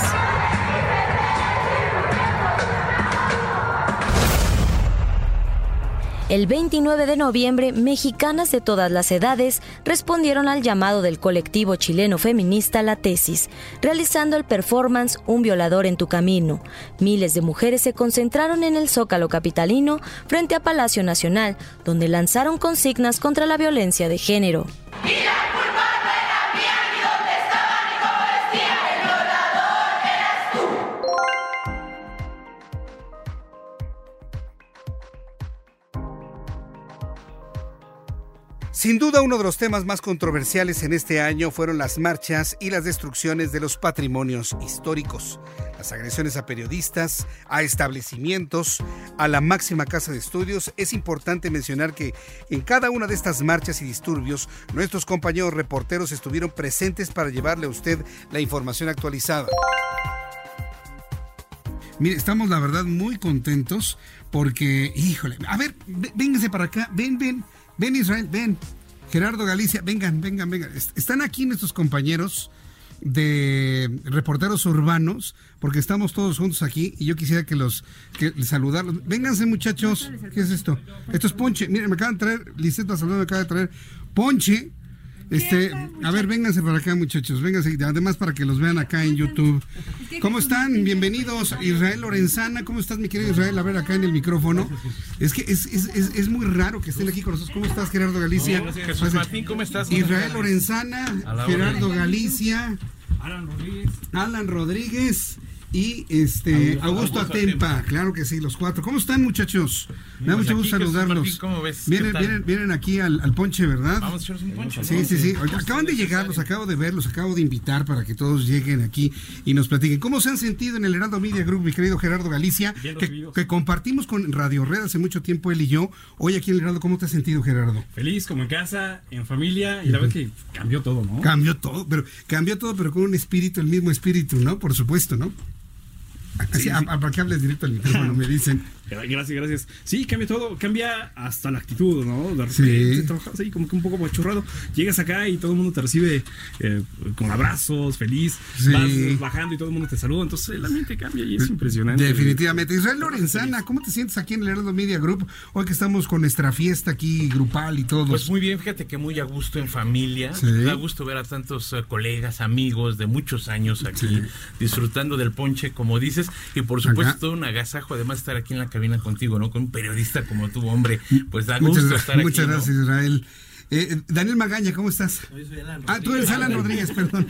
El 29 de noviembre, mexicanas de todas las edades respondieron al llamado del colectivo chileno feminista La Tesis, realizando el performance Un violador en tu camino. Miles de mujeres se concentraron en el Zócalo capitalino frente a Palacio Nacional, donde lanzaron consignas contra la violencia de género. Sin duda uno de los temas más controversiales en este año fueron las marchas y las destrucciones de los patrimonios históricos, las agresiones a periodistas, a establecimientos, a la máxima casa de estudios. Es importante mencionar que en cada una de estas marchas y disturbios nuestros compañeros reporteros estuvieron presentes para llevarle a usted la información actualizada. Mire, estamos la verdad muy contentos porque, híjole, a ver, vénganse para acá, ven, ven. Ven Israel, ven. Gerardo Galicia, vengan, vengan, vengan. Están aquí nuestros compañeros de reporteros urbanos, porque estamos todos juntos aquí y yo quisiera que los que saludarlos. Vénganse muchachos, ¿qué es esto? Esto es ponche. Miren, me acaban de traer, Liseta Salvador me acaba de traer ponche este, a ver, vénganse para acá, muchachos, vénganse, además para que los vean acá en YouTube. ¿Cómo están? Bienvenidos. Israel Lorenzana, ¿cómo estás, mi querido Israel? A ver, acá en el micrófono. Es que es, es, es, muy raro que estén aquí con nosotros. ¿Cómo estás, Gerardo Galicia? Jesús Martín, ¿cómo estás? Israel Lorenzana, Gerardo Galicia. Alan Rodríguez. Alan Rodríguez y este Augusto, Atempa, claro que sí, los cuatro. ¿Cómo están, muchachos? Me da mucho gusto saludarlos. ¿Cómo ves? Vienen, vienen, vienen aquí al, al, ponche, ¿verdad? Vamos a echarnos un ponche. Sí, sí, sí. acaban de llegar, los acabo de ver, los acabo de invitar para que todos lleguen aquí y nos platiquen. ¿Cómo se han sentido en el Heraldo Media Group, mi querido Gerardo Galicia? Que, que, compartimos con Radio Red hace mucho tiempo, él y yo. Hoy aquí en el Heraldo, ¿cómo te has sentido, Gerardo? Feliz, como en casa, en familia, y la verdad que cambió todo, ¿no? Cambió todo, pero cambió todo, pero con un espíritu, el mismo espíritu, ¿no? Por supuesto, ¿no? Sí, para que hables directo al micrófono, me dicen. Gracias, gracias. Sí, cambia todo, cambia hasta la actitud, ¿no? De repente sí. trabajas ahí como que un poco machurrado. Llegas acá y todo el mundo te recibe eh, con abrazos, feliz. Vas bajando y todo el mundo te saluda. Entonces el ambiente cambia y es impresionante. Definitivamente. Israel Lorenzana, ¿cómo te sientes aquí en el Heraldo Media Group? Hoy que estamos con nuestra fiesta aquí grupal y todo. Pues muy bien, fíjate que muy a gusto en familia. Me da gusto ver a tantos eh, colegas, amigos de muchos años aquí disfrutando del ponche, como dices. Y por supuesto, todo un agasajo además estar aquí en la cabina contigo, ¿no? Con un periodista como tú, hombre, pues da gusto estar aquí. Muchas gracias, Israel. Eh, Daniel Magaña, ¿cómo estás? Ah, tú eres Alan Rodríguez, perdón.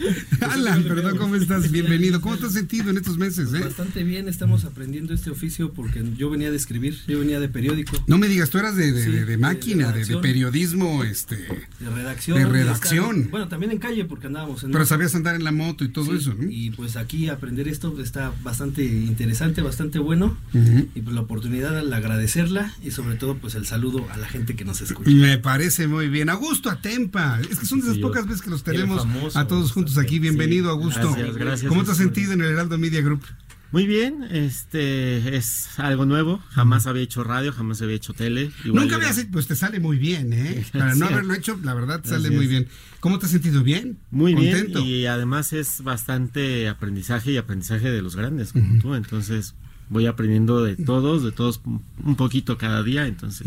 Alan, perdón, ¿cómo estás? Bienvenido. ¿Cómo te has sentido en estos meses? Eh? Bastante bien, estamos aprendiendo este oficio porque yo venía de escribir, yo venía de periódico. No me digas, tú eras de, de, máquina, de, periodismo, este... De redacción. De redacción. bueno, también en calle porque andábamos en... Pero sabías andar en la moto y todo eso, ¿no? Y pues aquí aprender esto está bastante interesante, bastante bueno. Y pues la oportunidad al agradecerla y sobre todo pues el saludo a la gente que nos escucha. Me parece muy bien. Augusto Atempa. Es que son de esas pocas veces que los tenemos a todos juntos aquí. Bienvenido, Augusto. Gracias, gracias. ¿Cómo te has sentido en el Heraldo Media Group? Muy bien, este es algo nuevo. Jamás había hecho radio, jamás había hecho tele. Nunca había hecho, pues te sale muy bien, ¿eh? Para no haberlo hecho, la verdad te sale muy bien. ¿Cómo te has sentido bien? Muy bien. Y además es bastante aprendizaje y aprendizaje de los grandes, como tú. Entonces, voy aprendiendo de todos, de todos un poquito cada día, entonces.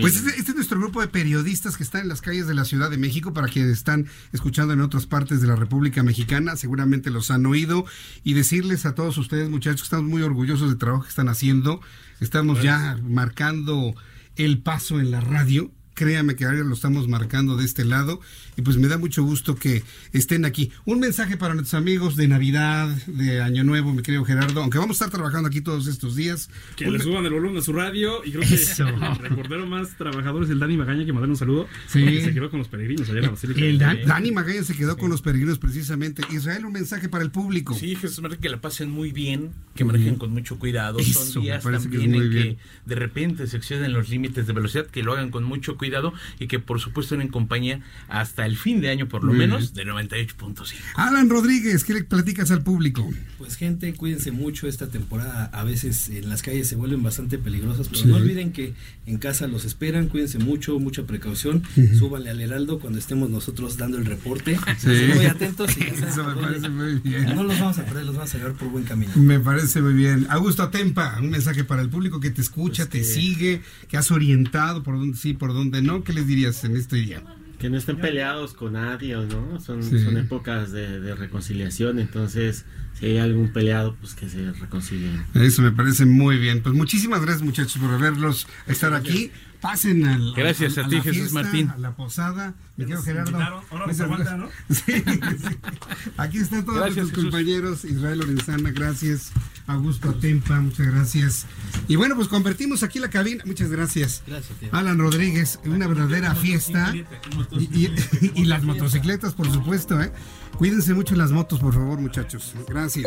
Pues este, este, es nuestro grupo de periodistas que están en las calles de la Ciudad de México, para quienes están escuchando en otras partes de la República Mexicana, seguramente los han oído, y decirles a todos ustedes, muchachos, que estamos muy orgullosos del trabajo que están haciendo, estamos ya marcando el paso en la radio, créame que ahora lo estamos marcando de este lado y pues me da mucho gusto que estén aquí. Un mensaje para nuestros amigos de Navidad, de Año Nuevo, mi querido Gerardo, aunque vamos a estar trabajando aquí todos estos días. Que le suban el volumen a su radio y creo que el reportero más trabajador es el Dani Magaña, que mandaron un saludo. Sí. Se quedó con los peregrinos allá en la Basílica. El Dani Magaña se quedó con los peregrinos precisamente. Israel, un mensaje para el público. Sí, Jesús, que la pasen muy bien, que manejen con mucho cuidado. Son días también en que de repente se exceden los límites de velocidad, que lo hagan con mucho cuidado y que por supuesto en compañía hasta el fin de año por lo menos de 98.5. Alan Rodríguez, ¿qué le platicas al público? Pues gente, cuídense mucho esta temporada. A veces en las calles se vuelven bastante peligrosas, pero no olviden que en casa los esperan. Cuídense mucho, mucha precaución. Súbanle al Heraldo cuando estemos nosotros dando el reporte. Muy atentos. Y Eso me parece muy bien. No los vamos a perder, los vamos a llevar por buen camino. Me parece muy bien. Augusto Atempa, un mensaje para el público que te escucha, te sigue, que has orientado por dónde sí, por dónde no. ¿Qué les dirías en este día? Que no estén peleados con nadie, ¿no? Son, Sí. son épocas de, de reconciliación, entonces si hay algún peleado, pues que se reconcilien. Eso me parece muy bien. Pues muchísimas gracias muchachos por haberlos estar aquí. Pasen al, Gracias a ti, la Jesús fiesta, Martín. A la posada. Mi querido Gerardo. ahora nos aguanta, gracias. Sí, sí. Aquí están todos Gracias, nuestros Jesús. compañeros. Israel Lorenzana, gracias. Augusto Atempa, muchas gracias. Y bueno, pues convertimos aquí la cabina. Muchas gracias. Gracias, tío. Alan Rodríguez, una verdadera fiesta. Y, y- y las motocicletas, por supuesto, ¿eh? Cuídense mucho en las motos, por favor, muchachos. Gracias.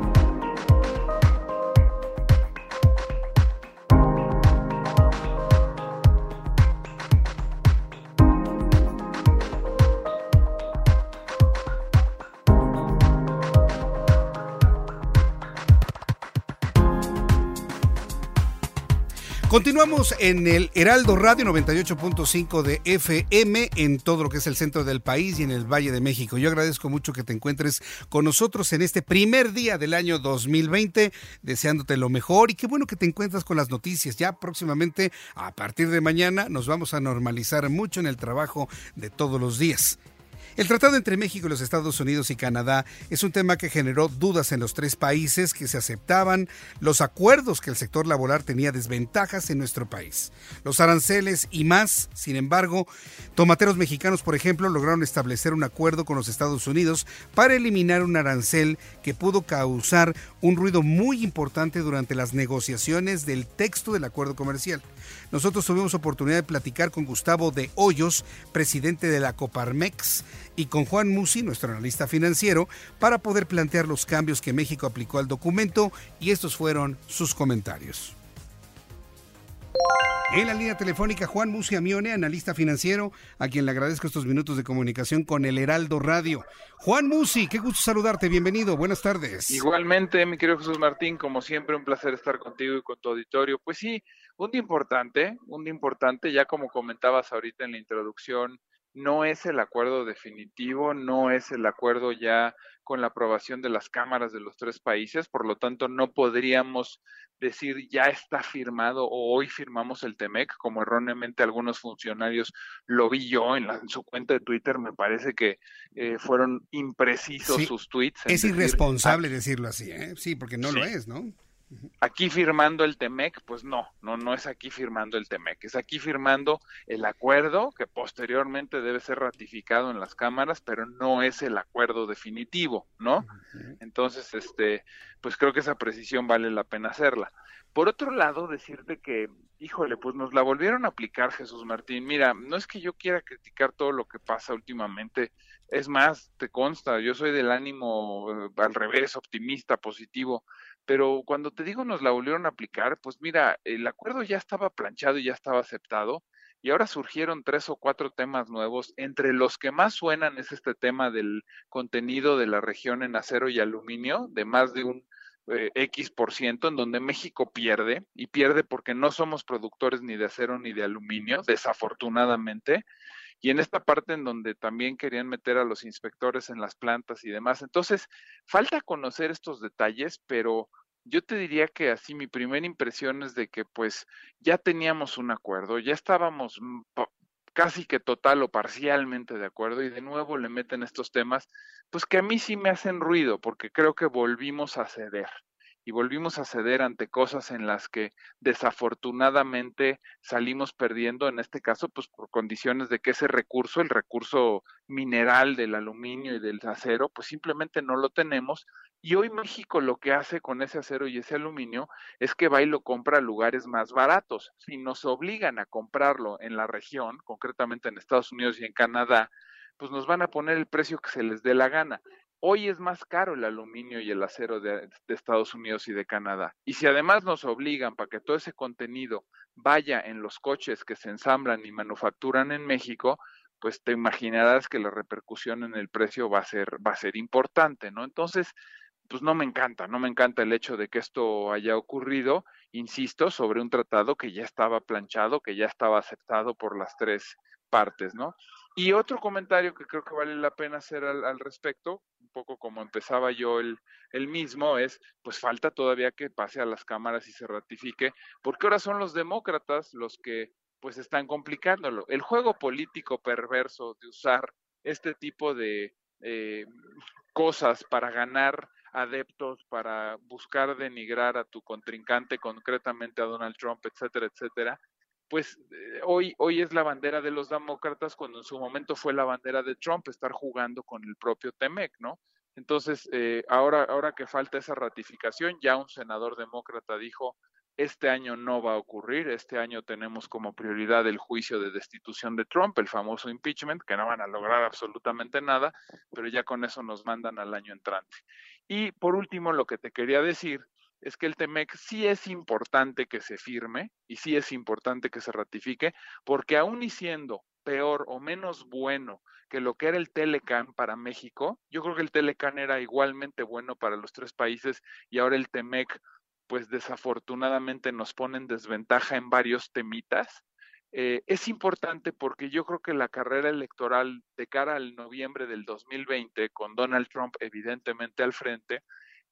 Continuamos en el Heraldo Radio 98.5 de FM en todo lo que es el centro del país y en el Valle de México. Yo agradezco mucho que te encuentres con nosotros en este primer día del año 2020, deseándote lo mejor y qué bueno que te encuentras con las noticias. Ya próximamente, a partir de mañana, nos vamos a normalizar mucho en el trabajo de todos los días. El tratado entre México y los Estados Unidos y Canadá es un tema que generó dudas en los tres países que se aceptaban los acuerdos que el sector laboral tenía desventajas en nuestro país. Los aranceles y más, sin embargo, tomateros mexicanos, por ejemplo, lograron establecer un acuerdo con los Estados Unidos para eliminar un arancel que pudo causar un ruido muy importante durante las negociaciones del texto del acuerdo comercial. Nosotros tuvimos oportunidad de platicar con Gustavo de Hoyos, presidente de la Coparmex, y con Juan Musi, nuestro analista financiero, para poder plantear los cambios que México aplicó al documento y estos fueron sus comentarios. En la línea telefónica, Juan Musi Amione, analista financiero, a quien le agradezco estos minutos de comunicación con el Heraldo Radio. Juan Musi, qué gusto saludarte, bienvenido, buenas tardes. Igualmente, mi querido Jesús Martín, como siempre, un placer estar contigo y con tu auditorio. Pues sí, un día importante, un día importante, ya como comentabas ahorita en la introducción, no es el acuerdo definitivo, no es el acuerdo ya con la aprobación de las cámaras de los tres países, por lo tanto no podríamos decir ya está firmado o hoy firmamos el TEMEC, como erróneamente algunos funcionarios lo vi yo en, la, en su cuenta de Twitter, me parece que eh, fueron imprecisos Sí, sus tweets. Es decir, irresponsable decirlo así, ¿eh? Sí, porque no lo es, ¿no? Aquí firmando el TEMEC, pues no, no, no es aquí firmando el TEMEC, es aquí firmando el acuerdo que posteriormente debe ser ratificado en las cámaras, pero no es el acuerdo definitivo, ¿no? Entonces, este, pues creo que esa precisión vale la pena hacerla. Por otro lado, decirte que, híjole, pues nos la volvieron a aplicar, Jesús Martín. Mira, no es que yo quiera criticar todo lo que pasa últimamente, es más, te consta, yo soy del ánimo eh, al revés, optimista, positivo, pero cuando te digo nos la volvieron a aplicar, pues mira, el acuerdo ya estaba planchado y ya estaba aceptado, y ahora surgieron tres o cuatro temas nuevos. Entre los que más suenan es este tema del contenido de la región en acero y aluminio, de más de un eh, X por ciento, en donde México pierde, y pierde porque no somos productores ni de acero ni de aluminio, desafortunadamente. Y en esta parte en donde también querían meter a los inspectores en las plantas y demás. Entonces, falta conocer estos detalles, pero yo te diría que así mi primera impresión es de que pues ya teníamos un acuerdo, ya estábamos mm, casi que total o parcialmente de acuerdo y de nuevo le meten estos temas, pues que a mí sí me hacen ruido porque creo que volvimos a ceder y volvimos a ceder ante cosas en las que desafortunadamente salimos perdiendo, en este caso, pues por condiciones de que ese recurso, el recurso mineral del aluminio y del acero, pues simplemente no lo tenemos. Y hoy México lo que hace con ese acero y ese aluminio es que va y lo compra a lugares más baratos. Si nos obligan a comprarlo en la región, concretamente en Estados Unidos y en Canadá, pues nos van a poner el precio que se les dé la gana. Hoy es más caro el aluminio y el acero de, Estados Unidos y de Canadá. Y si además nos obligan para que todo ese contenido vaya en los coches que se ensamblan y manufacturan en México, pues te imaginarás que la repercusión en el precio va a ser, va a ser importante, ¿no? Entonces, pues no me encanta, no me encanta el hecho de que esto haya ocurrido, insisto, sobre un tratado que ya estaba planchado, que ya estaba aceptado por las tres partes, ¿no? Y otro comentario que creo que vale la pena hacer al, respecto, un poco como empezaba yo el, el, mismo, es, pues falta todavía que pase a las cámaras y se ratifique, porque ahora son los demócratas los que pues están complicándolo. El juego político perverso de usar este tipo de eh, cosas para ganar adeptos, para buscar denigrar a tu contrincante, concretamente a Donald Trump, etcétera, etcétera, pues eh, hoy, hoy es la bandera de los demócratas cuando en su momento fue la bandera de Trump estar jugando con el propio Temec, ¿no? Entonces, eh, ahora, ahora que falta esa ratificación, ya un senador demócrata dijo, este año no va a ocurrir, este año tenemos como prioridad el juicio de destitución de Trump, el famoso impeachment, que no van a lograr absolutamente nada, pero ya con eso nos mandan al año entrante. Y por último, lo que te quería decir es que el TEMEC sí es importante que se firme y sí es importante que se ratifique, porque aún y siendo peor o menos bueno que lo que era el Telecan para México, yo creo que el Telecan era igualmente bueno para los tres países y ahora el TEMEC, pues desafortunadamente nos pone en desventaja en varios temitas. Eh, es importante porque yo creo que la carrera electoral de cara al noviembre del 2020, con Donald Trump evidentemente al frente,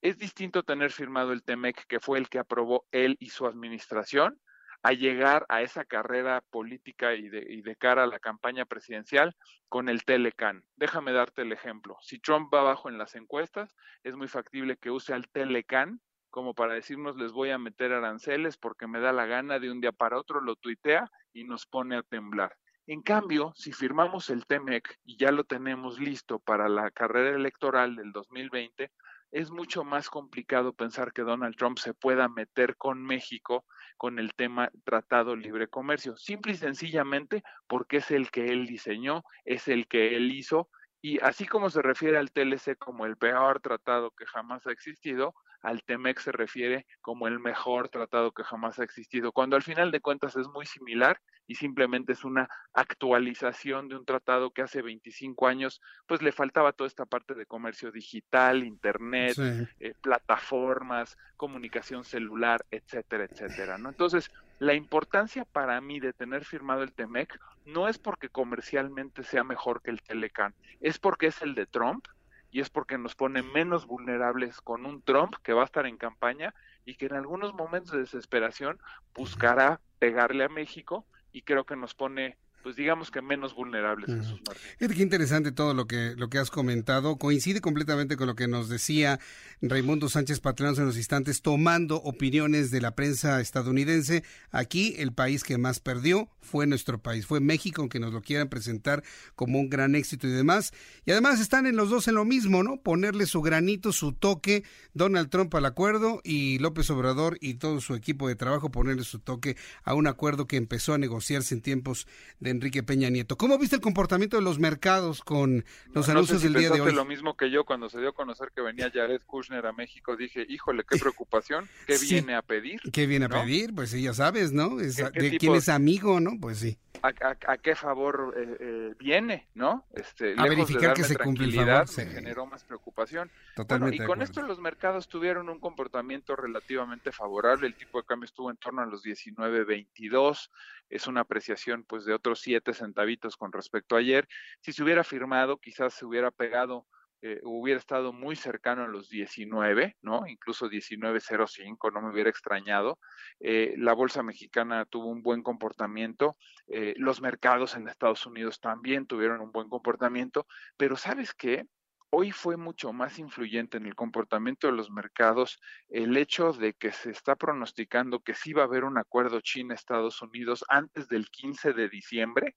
es distinto tener firmado el TEMEC, que fue el que aprobó él y su administración, a llegar a esa carrera política y de, cara a la campaña presidencial con el Telecan. Déjame darte el ejemplo. Si Trump va abajo en las encuestas, es muy factible que use al Telecan como para decirnos les voy a meter aranceles porque me da la gana de un día para otro, lo tuitea y nos pone a temblar. En cambio, si firmamos el TEMEC y ya lo tenemos listo para la carrera electoral del 2020, es mucho más complicado pensar que Donald Trump se pueda meter con México con el tema tratado libre comercio, simple y sencillamente porque es el que él diseñó, es el que él hizo, y así como se refiere al TLC como el peor tratado que jamás ha existido, al TEMEC se refiere como el mejor tratado que jamás ha existido, cuando al final de cuentas es muy similar y simplemente es una actualización de un tratado que hace 25 años pues le faltaba toda esta parte de comercio digital, internet, eh, plataformas, comunicación celular, etcétera, etcétera, ¿no? Entonces, la importancia para mí de tener firmado el TEMEC no es porque comercialmente sea mejor que el Telecan, es porque es el de Trump y es porque nos pone menos vulnerables con un Trump que va a estar en campaña y que en algunos momentos de desesperación buscará pegarle a México y creo que nos pone pues digamos que menos vulnerables, Jesús Martín. Qué interesante todo lo que, lo que has comentado. Coincide completamente con lo que nos decía Raimundo Sánchez Patrón en los instantes, tomando opiniones de la prensa estadounidense. Aquí el país que más perdió fue nuestro país, fue México, aunque nos lo quieran presentar como un gran éxito y demás. Y además están en los dos en lo mismo, ¿no? Ponerle su granito, su toque, Donald Trump al acuerdo y López Obrador y todo su equipo de trabajo ponerle su toque a un acuerdo que empezó a negociarse en tiempos de Enrique Peña Nieto. ¿Cómo viste el comportamiento de los mercados con los anuncios del día de hoy? lo mismo que yo cuando se dio a conocer que venía Jared Kushner a México, dije, híjole, qué preocupación, ¿qué viene a pedir? ¿Qué viene a pedir? Pues sí, ya sabes, ¿no? de quién es amigo, ¿no? Pues sí. a, qué favor eh, eh, viene, ¿no? Este, a verificar que se cumple el favor, se generó más preocupación. Totalmente. y con esto los mercados tuvieron un comportamiento relativamente favorable. El tipo de cambio estuvo en torno a los 19.22. Es una apreciación, pues, de otros 7 centavitos con respecto a ayer. Si se hubiera firmado, quizás se hubiera pegado eh, hubiera estado muy cercano a los 19, ¿no? Incluso 19.05, no me hubiera extrañado. Eh, la bolsa mexicana tuvo un buen comportamiento, eh, los mercados en Estados Unidos también tuvieron un buen comportamiento, pero ¿sabes qué? Hoy fue mucho más influyente en el comportamiento de los mercados el hecho de que se está pronosticando que sí va a haber un acuerdo China-Estados Unidos antes del 15 de diciembre,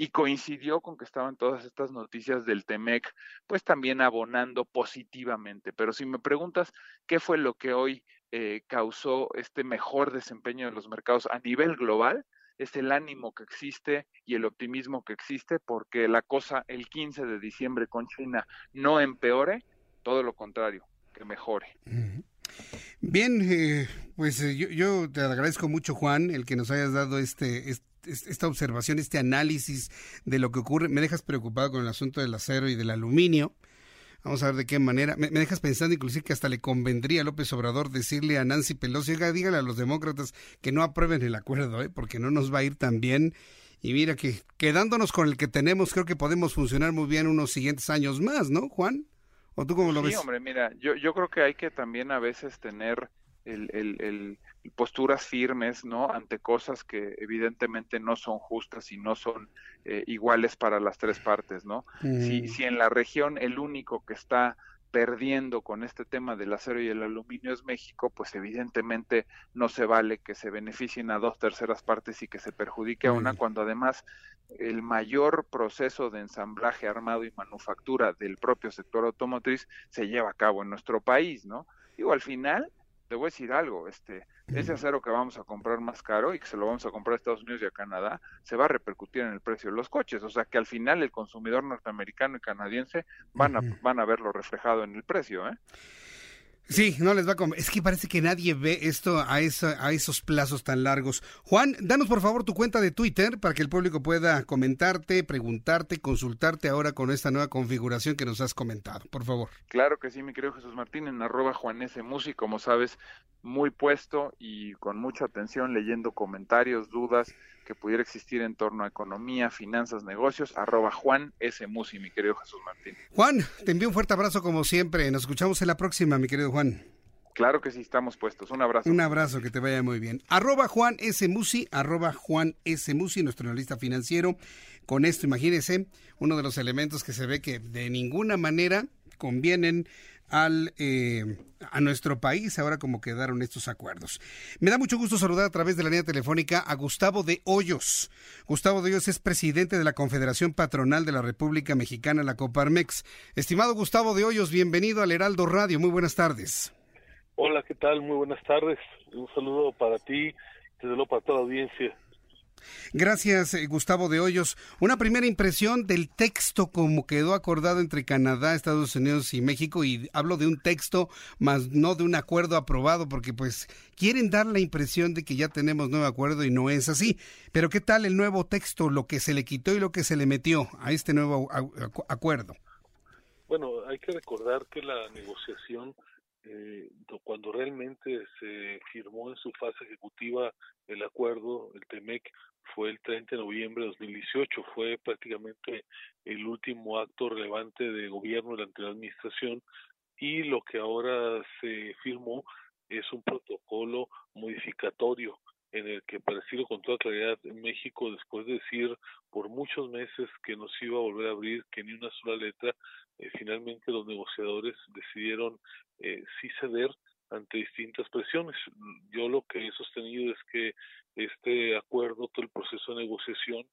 y coincidió con que estaban todas estas noticias del TEMEC, pues también abonando positivamente. Pero si me preguntas qué fue lo que hoy eh, causó este mejor desempeño de los mercados a nivel global, es el ánimo que existe y el optimismo que existe porque la cosa el 15 de diciembre con China no empeore, todo lo contrario, que mejore. Bien, eh, pues eh, yo, te agradezco mucho, Juan, el que nos hayas dado este, este esta observación, este análisis de lo que ocurre. Me dejas preocupado con el asunto del acero y del aluminio. Vamos a ver de qué manera. Me, dejas pensando inclusive que hasta le convendría a López Obrador decirle a Nancy Pelosi, oiga, dígale a los demócratas que no aprueben el acuerdo, ¿eh? porque no nos va a ir tan bien. Y mira que quedándonos con el que tenemos, creo que podemos funcionar muy bien unos siguientes años más, ¿no, Juan? ¿O tú cómo lo ves? Sí, hombre, mira, yo, yo creo que hay que también a veces tener el, el posturas firmes, ¿no? Ante cosas que evidentemente no son justas y no son eh, iguales para las tres partes, ¿no? Si, mm. si en la región el único que está perdiendo con este tema del acero y el aluminio es México, pues evidentemente no se vale que se beneficien a dos terceras partes y que se perjudique a una, cuando además el mayor proceso de ensamblaje armado y manufactura del propio sector automotriz se lleva a cabo en nuestro país, ¿no? Digo, al final, te voy a decir algo, este, ese acero que vamos a comprar más caro y que se lo vamos a comprar a Estados Unidos y a Canadá, se va a repercutir en el precio de los coches. O sea que al final el consumidor norteamericano y canadiense van a, van a verlo reflejado en el precio, ¿eh? Sí, no les va a comer. Es que parece que nadie ve esto a, a esos plazos tan largos. Juan, danos por favor tu cuenta de Twitter para que el público pueda comentarte, preguntarte, consultarte ahora con esta nueva configuración que nos has comentado. Por favor. Claro que sí, mi querido Jesús Martín, en arroba Juan S. Como sabes, muy puesto y con mucha atención leyendo comentarios, dudas que pudiera existir en torno a economía, finanzas, negocios, arroba Juan S. Musi, mi querido Jesús Martín. Juan, te envío un fuerte abrazo como siempre. Nos escuchamos en la próxima, mi querido Juan. Claro que sí, estamos puestos. Un abrazo. Un abrazo, que te vaya muy bien. Arroba Juan S. Musi, arroba Juan S. Musi, nuestro analista financiero. Con esto, imagínense, uno de los elementos que se ve que de ninguna manera convienen al, eh, a nuestro país, ahora como quedaron estos acuerdos. Me da mucho gusto saludar a través de la línea telefónica a Gustavo de Hoyos. Gustavo de Hoyos es presidente de la Confederación Patronal de la República Mexicana, la Coparmex. Estimado Gustavo de Hoyos, bienvenido al Heraldo Radio. Muy buenas tardes. Hola, ¿qué tal? Muy buenas tardes. Un saludo para ti, desde luego para toda la audiencia. Gracias, eh, Gustavo de Hoyos. Una primera impresión del texto como quedó acordado entre Canadá, Estados Unidos y México, y hablo de un texto, más no de un acuerdo aprobado, porque pues quieren dar la impresión de que ya tenemos nuevo acuerdo y no es así. Pero ¿qué tal el nuevo texto, lo que se le quitó y lo que se le metió a este nuevo acuerdo? Bueno, hay que recordar que la negociación eh, cuando realmente se firmó en su fase ejecutiva el acuerdo, el TEMEC, fue el 30 de noviembre de 2018, fue prácticamente el último acto relevante de gobierno durante la administración y lo que ahora se firmó es un protocolo modificatorio en el que, decirlo con toda claridad, México, después de decir por muchos meses que no se iba a volver a abrir, que ni una sola letra, eh, finalmente los negociadores decidieron eh, sí ceder ante distintas presiones. Yo lo que he sostenido es que este acuerdo, todo el proceso de negociación,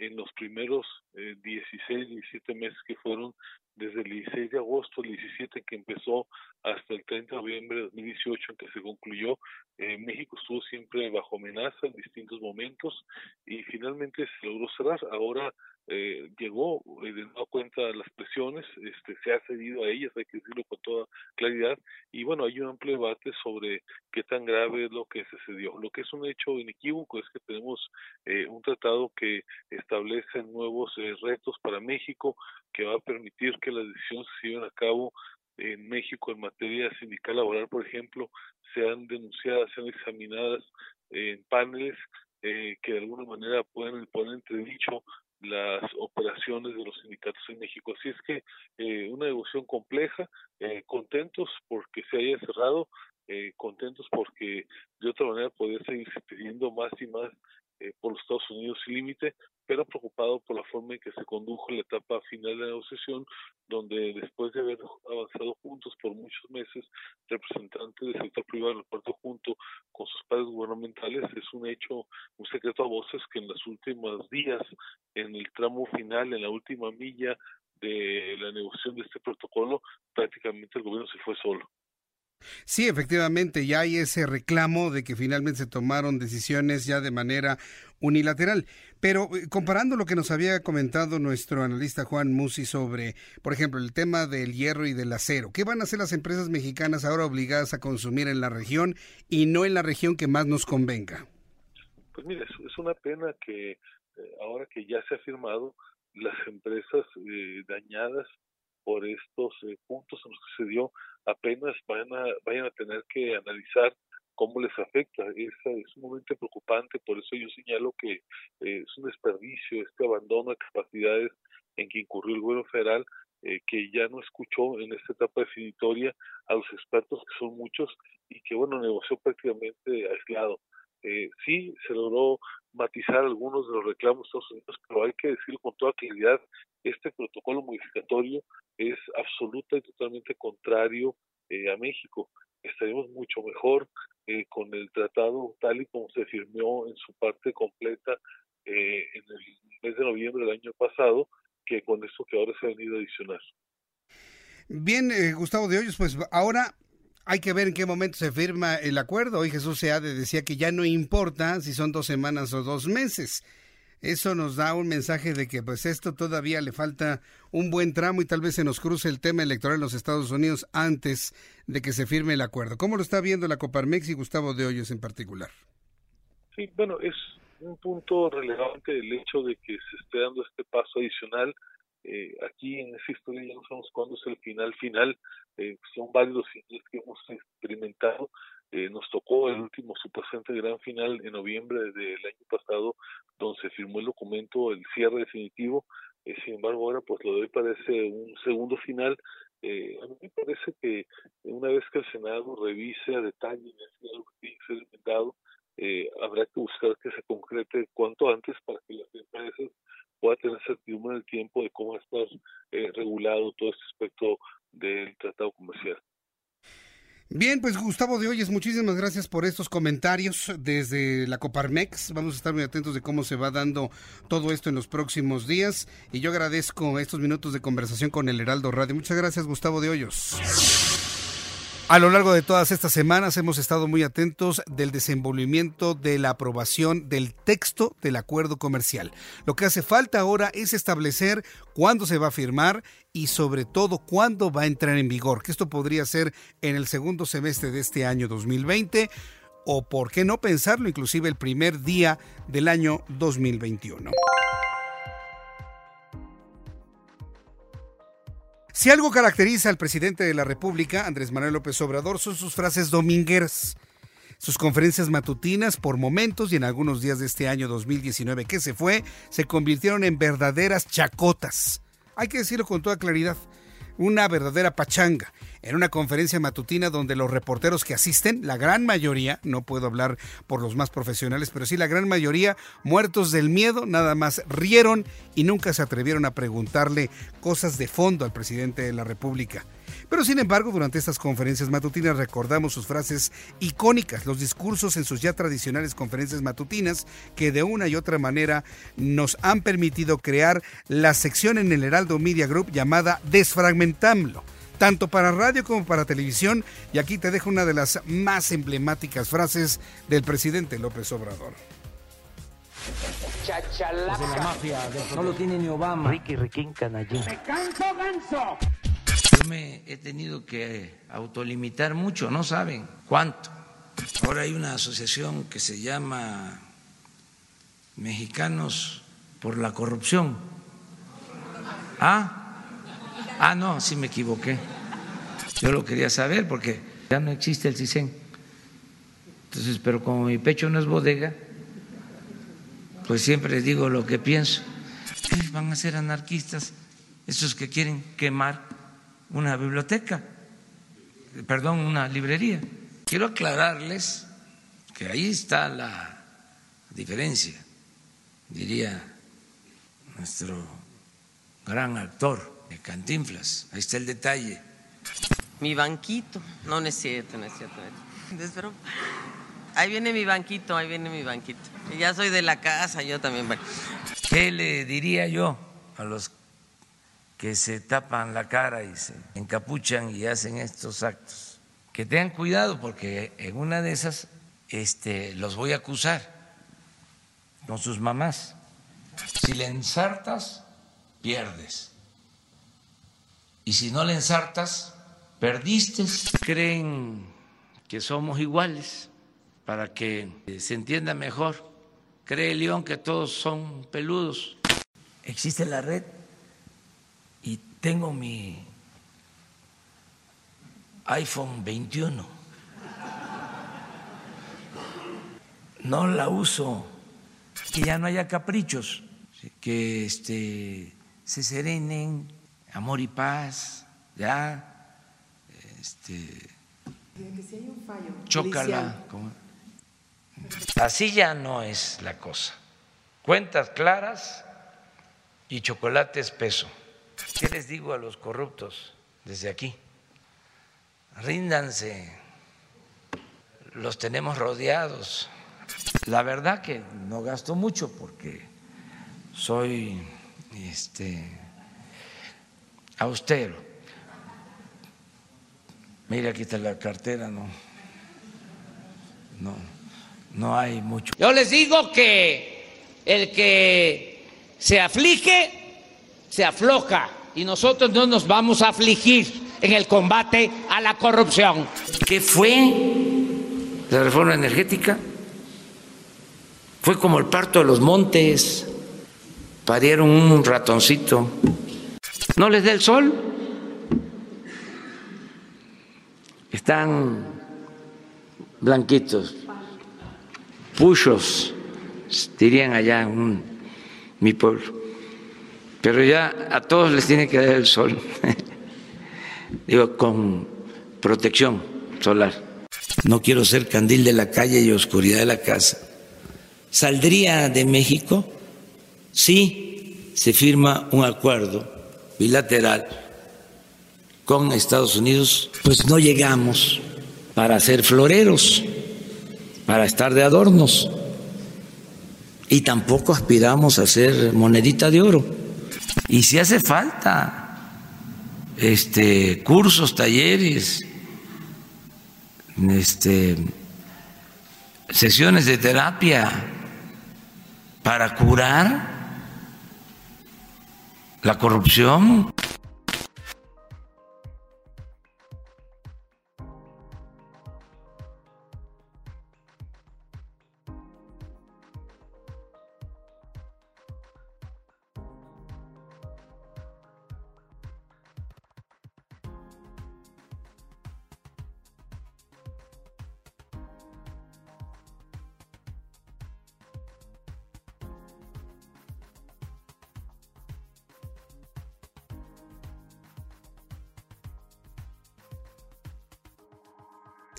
en los primeros eh, 16, 17 meses que fueron desde el 16 de agosto, el 17 que empezó, hasta el 30 de noviembre de 2018 en que se concluyó, eh, México estuvo siempre bajo amenaza en distintos momentos y finalmente se logró cerrar. Ahora eh, llegó y de nueva cuenta las presiones, este, se ha cedido a ellas, hay que decirlo con toda claridad, y bueno, hay un amplio debate sobre qué tan grave es lo que se cedió. Lo que es un hecho inequívoco es que tenemos eh, un tratado que establece nuevos eh, retos para México, que va a permitir que las decisiones se lleven a cabo en México en materia sindical laboral, por ejemplo, sean denunciadas, sean examinadas en paneles eh, que de alguna manera pueden poner entredicho las operaciones de los sindicatos en México. Así es que eh, una negociación compleja, eh, contentos porque se haya cerrado, eh, contentos porque de otra manera podría seguir pidiendo más y más eh, por los Estados Unidos sin límite, pero preocupado por la forma en que se condujo la etapa final de la negociación, donde después de haber avanzado juntos por muchos meses, representantes del sector privado del puerto junto con sus padres gubernamentales, es un hecho, un secreto a voces que en los últimos días, en el tramo final, en la última milla de la negociación de este protocolo, prácticamente el gobierno se fue solo. Sí, efectivamente, ya hay ese reclamo de que finalmente se tomaron decisiones ya de manera unilateral. Pero eh, comparando lo que nos había comentado nuestro analista Juan Musi sobre, por ejemplo, el tema del hierro y del acero, ¿qué van a hacer las empresas mexicanas ahora obligadas a consumir en la región y no en la región que más nos convenga? Pues mire, es, una pena que eh, ahora que ya se ha firmado, las empresas eh, dañadas por estos eh, puntos en los que se dio, apenas van a, vayan a tener que analizar cómo les afecta. Es, es sumamente preocupante, por eso yo señalo que eh, es un desperdicio este abandono de capacidades en que incurrió el gobierno federal, eh, que ya no escuchó en esta etapa definitoria a los expertos, que son muchos, y que, bueno, negoció prácticamente aislado. Eh, sí, se logró matizar algunos de los reclamos de Estados Unidos, pero hay que decirlo con toda claridad, este protocolo modificatorio es absoluta y totalmente contrario eh, a México. Estaremos mucho mejor eh, con el tratado tal y como se firmó en su parte completa eh, en el mes de noviembre del año pasado que con esto que ahora se ha venido a adicionar. Bien, eh, Gustavo de Hoyos, pues ahora hay que ver en qué momento se firma el acuerdo. Hoy Jesús Seade decía que ya no importa si son dos semanas o dos meses. Eso nos da un mensaje de que pues esto todavía le falta un buen tramo y tal vez se nos cruce el tema electoral en los Estados Unidos antes de que se firme el acuerdo. ¿Cómo lo está viendo la Coparmex y Gustavo de Hoyos en particular? Sí, bueno, es un punto relevante el hecho de que se esté dando este paso adicional. Eh, aquí en esa historia ya no sabemos cuándo es el final final. Eh, son varios los finales que hemos experimentado. Eh, nos tocó el último supuestamente gran final en noviembre del año pasado, donde se firmó el documento, el cierre definitivo. Eh, sin embargo, ahora pues lo de hoy parece un segundo final. Eh, a mí me parece que una vez que el Senado revise a detalle lo que tiene que ser inventado, eh, habrá que buscar que se concrete cuanto antes para que las empresas puedan tener certidumbre en el tiempo de cómo va a estar eh, regulado todo este aspecto del tratado comercial. Bien, pues Gustavo de Hoyes, muchísimas gracias por estos comentarios desde la Coparmex. Vamos a estar muy atentos de cómo se va dando todo esto en los próximos días. Y yo agradezco estos minutos de conversación con el Heraldo Radio. Muchas gracias, Gustavo de Hoyos. A lo largo de todas estas semanas hemos estado muy atentos del desenvolvimiento de la aprobación del texto del acuerdo comercial. Lo que hace falta ahora es establecer cuándo se va a firmar y sobre todo cuándo va a entrar en vigor, que esto podría ser en el segundo semestre de este año 2020 o por qué no pensarlo inclusive el primer día del año 2021. Si algo caracteriza al presidente de la República, Andrés Manuel López Obrador, son sus frases domingueras. Sus conferencias matutinas, por momentos y en algunos días de este año 2019 que se fue, se convirtieron en verdaderas chacotas. Hay que decirlo con toda claridad una verdadera pachanga en una conferencia matutina donde los reporteros que asisten, la gran mayoría, no puedo hablar por los más profesionales, pero sí la gran mayoría, muertos del miedo, nada más rieron y nunca se atrevieron a preguntarle cosas de fondo al presidente de la República. Pero sin embargo, durante estas conferencias matutinas recordamos sus frases icónicas, los discursos en sus ya tradicionales conferencias matutinas que de una y otra manera nos han permitido crear la sección en el Heraldo Media Group llamada Desfragmentamlo tanto para radio como para televisión, y aquí te dejo una de las más emblemáticas frases del presidente López Obrador. chachalaca. Pues la mafia no lo tiene ni Obama. Ricky Riquín Canallín. ¡Me canso ganso! Yo me he tenido que autolimitar mucho, no saben cuánto. Ahora hay una asociación que se llama Mexicanos por la Corrupción. ¿Ah? Ah, no, sí me equivoqué. Yo lo quería saber porque ya no existe el CISEN. Entonces, pero como mi pecho no es bodega, pues siempre digo lo que pienso. Van a ser anarquistas esos que quieren quemar una biblioteca, perdón, una librería. Quiero aclararles que ahí está la diferencia, diría nuestro gran actor, Cantinflas. Ahí está el detalle. Mi banquito. No, no es cierto, no es cierto. No es cierto. Ahí viene mi banquito, ahí viene mi banquito. Ya soy de la casa, yo también. ¿Qué le diría yo a los que se tapan la cara y se encapuchan y hacen estos actos? Que tengan cuidado porque en una de esas este, los voy a acusar con sus mamás. Si le ensartas, pierdes. Y si no le ensartas, perdiste. Creen que somos iguales para que se entienda mejor. Cree León que todos son peludos. Existe la red y tengo mi iPhone 21. No la uso, que ya no haya caprichos, que este, se serenen, amor y paz, ya, este, que si hay un fallo chócala. Así ya no es la cosa. Cuentas claras y chocolate espeso. ¿Qué les digo a los corruptos desde aquí? Ríndanse, los tenemos rodeados. La verdad que no gasto mucho porque soy este austero. Mira, aquí está la cartera, no. No, no hay mucho. Yo les digo que el que se aflige, se afloja. Y nosotros no nos vamos a afligir en el combate a la corrupción. ¿Qué fue la reforma energética? Fue como el parto de los montes. Parieron un ratoncito. ¿No les da el sol? Están blanquitos, puchos, dirían allá en mi pueblo. Pero ya a todos les tiene que dar el sol, digo, con protección solar. No quiero ser candil de la calle y oscuridad de la casa. ¿Saldría de México? Sí, se firma un acuerdo bilateral con Estados Unidos, pues no llegamos para ser floreros, para estar de adornos. Y tampoco aspiramos a ser monedita de oro. Y si hace falta este cursos, talleres, este sesiones de terapia para curar la corrupción.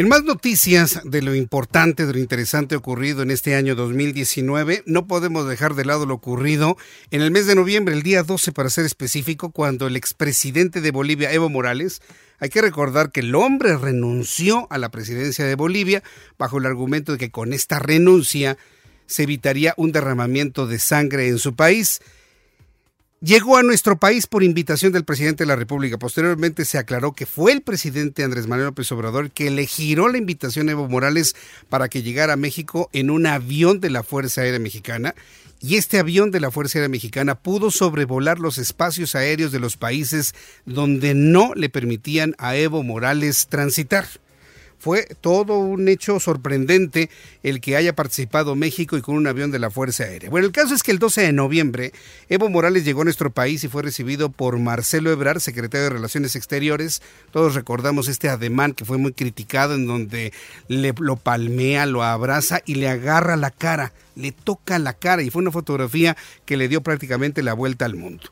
En más noticias de lo importante, de lo interesante ocurrido en este año 2019, no podemos dejar de lado lo ocurrido en el mes de noviembre, el día 12 para ser específico, cuando el expresidente de Bolivia, Evo Morales, hay que recordar que el hombre renunció a la presidencia de Bolivia bajo el argumento de que con esta renuncia se evitaría un derramamiento de sangre en su país. Llegó a nuestro país por invitación del presidente de la República. Posteriormente se aclaró que fue el presidente Andrés Manuel López Obrador que le giró la invitación a Evo Morales para que llegara a México en un avión de la Fuerza Aérea Mexicana. Y este avión de la Fuerza Aérea Mexicana pudo sobrevolar los espacios aéreos de los países donde no le permitían a Evo Morales transitar. Fue todo un hecho sorprendente el que haya participado México y con un avión de la Fuerza Aérea. Bueno, el caso es que el 12 de noviembre, Evo Morales llegó a nuestro país y fue recibido por Marcelo Ebrard, secretario de Relaciones Exteriores. Todos recordamos este ademán que fue muy criticado en donde le, lo palmea, lo abraza y le agarra la cara, le toca la cara y fue una fotografía que le dio prácticamente la vuelta al mundo.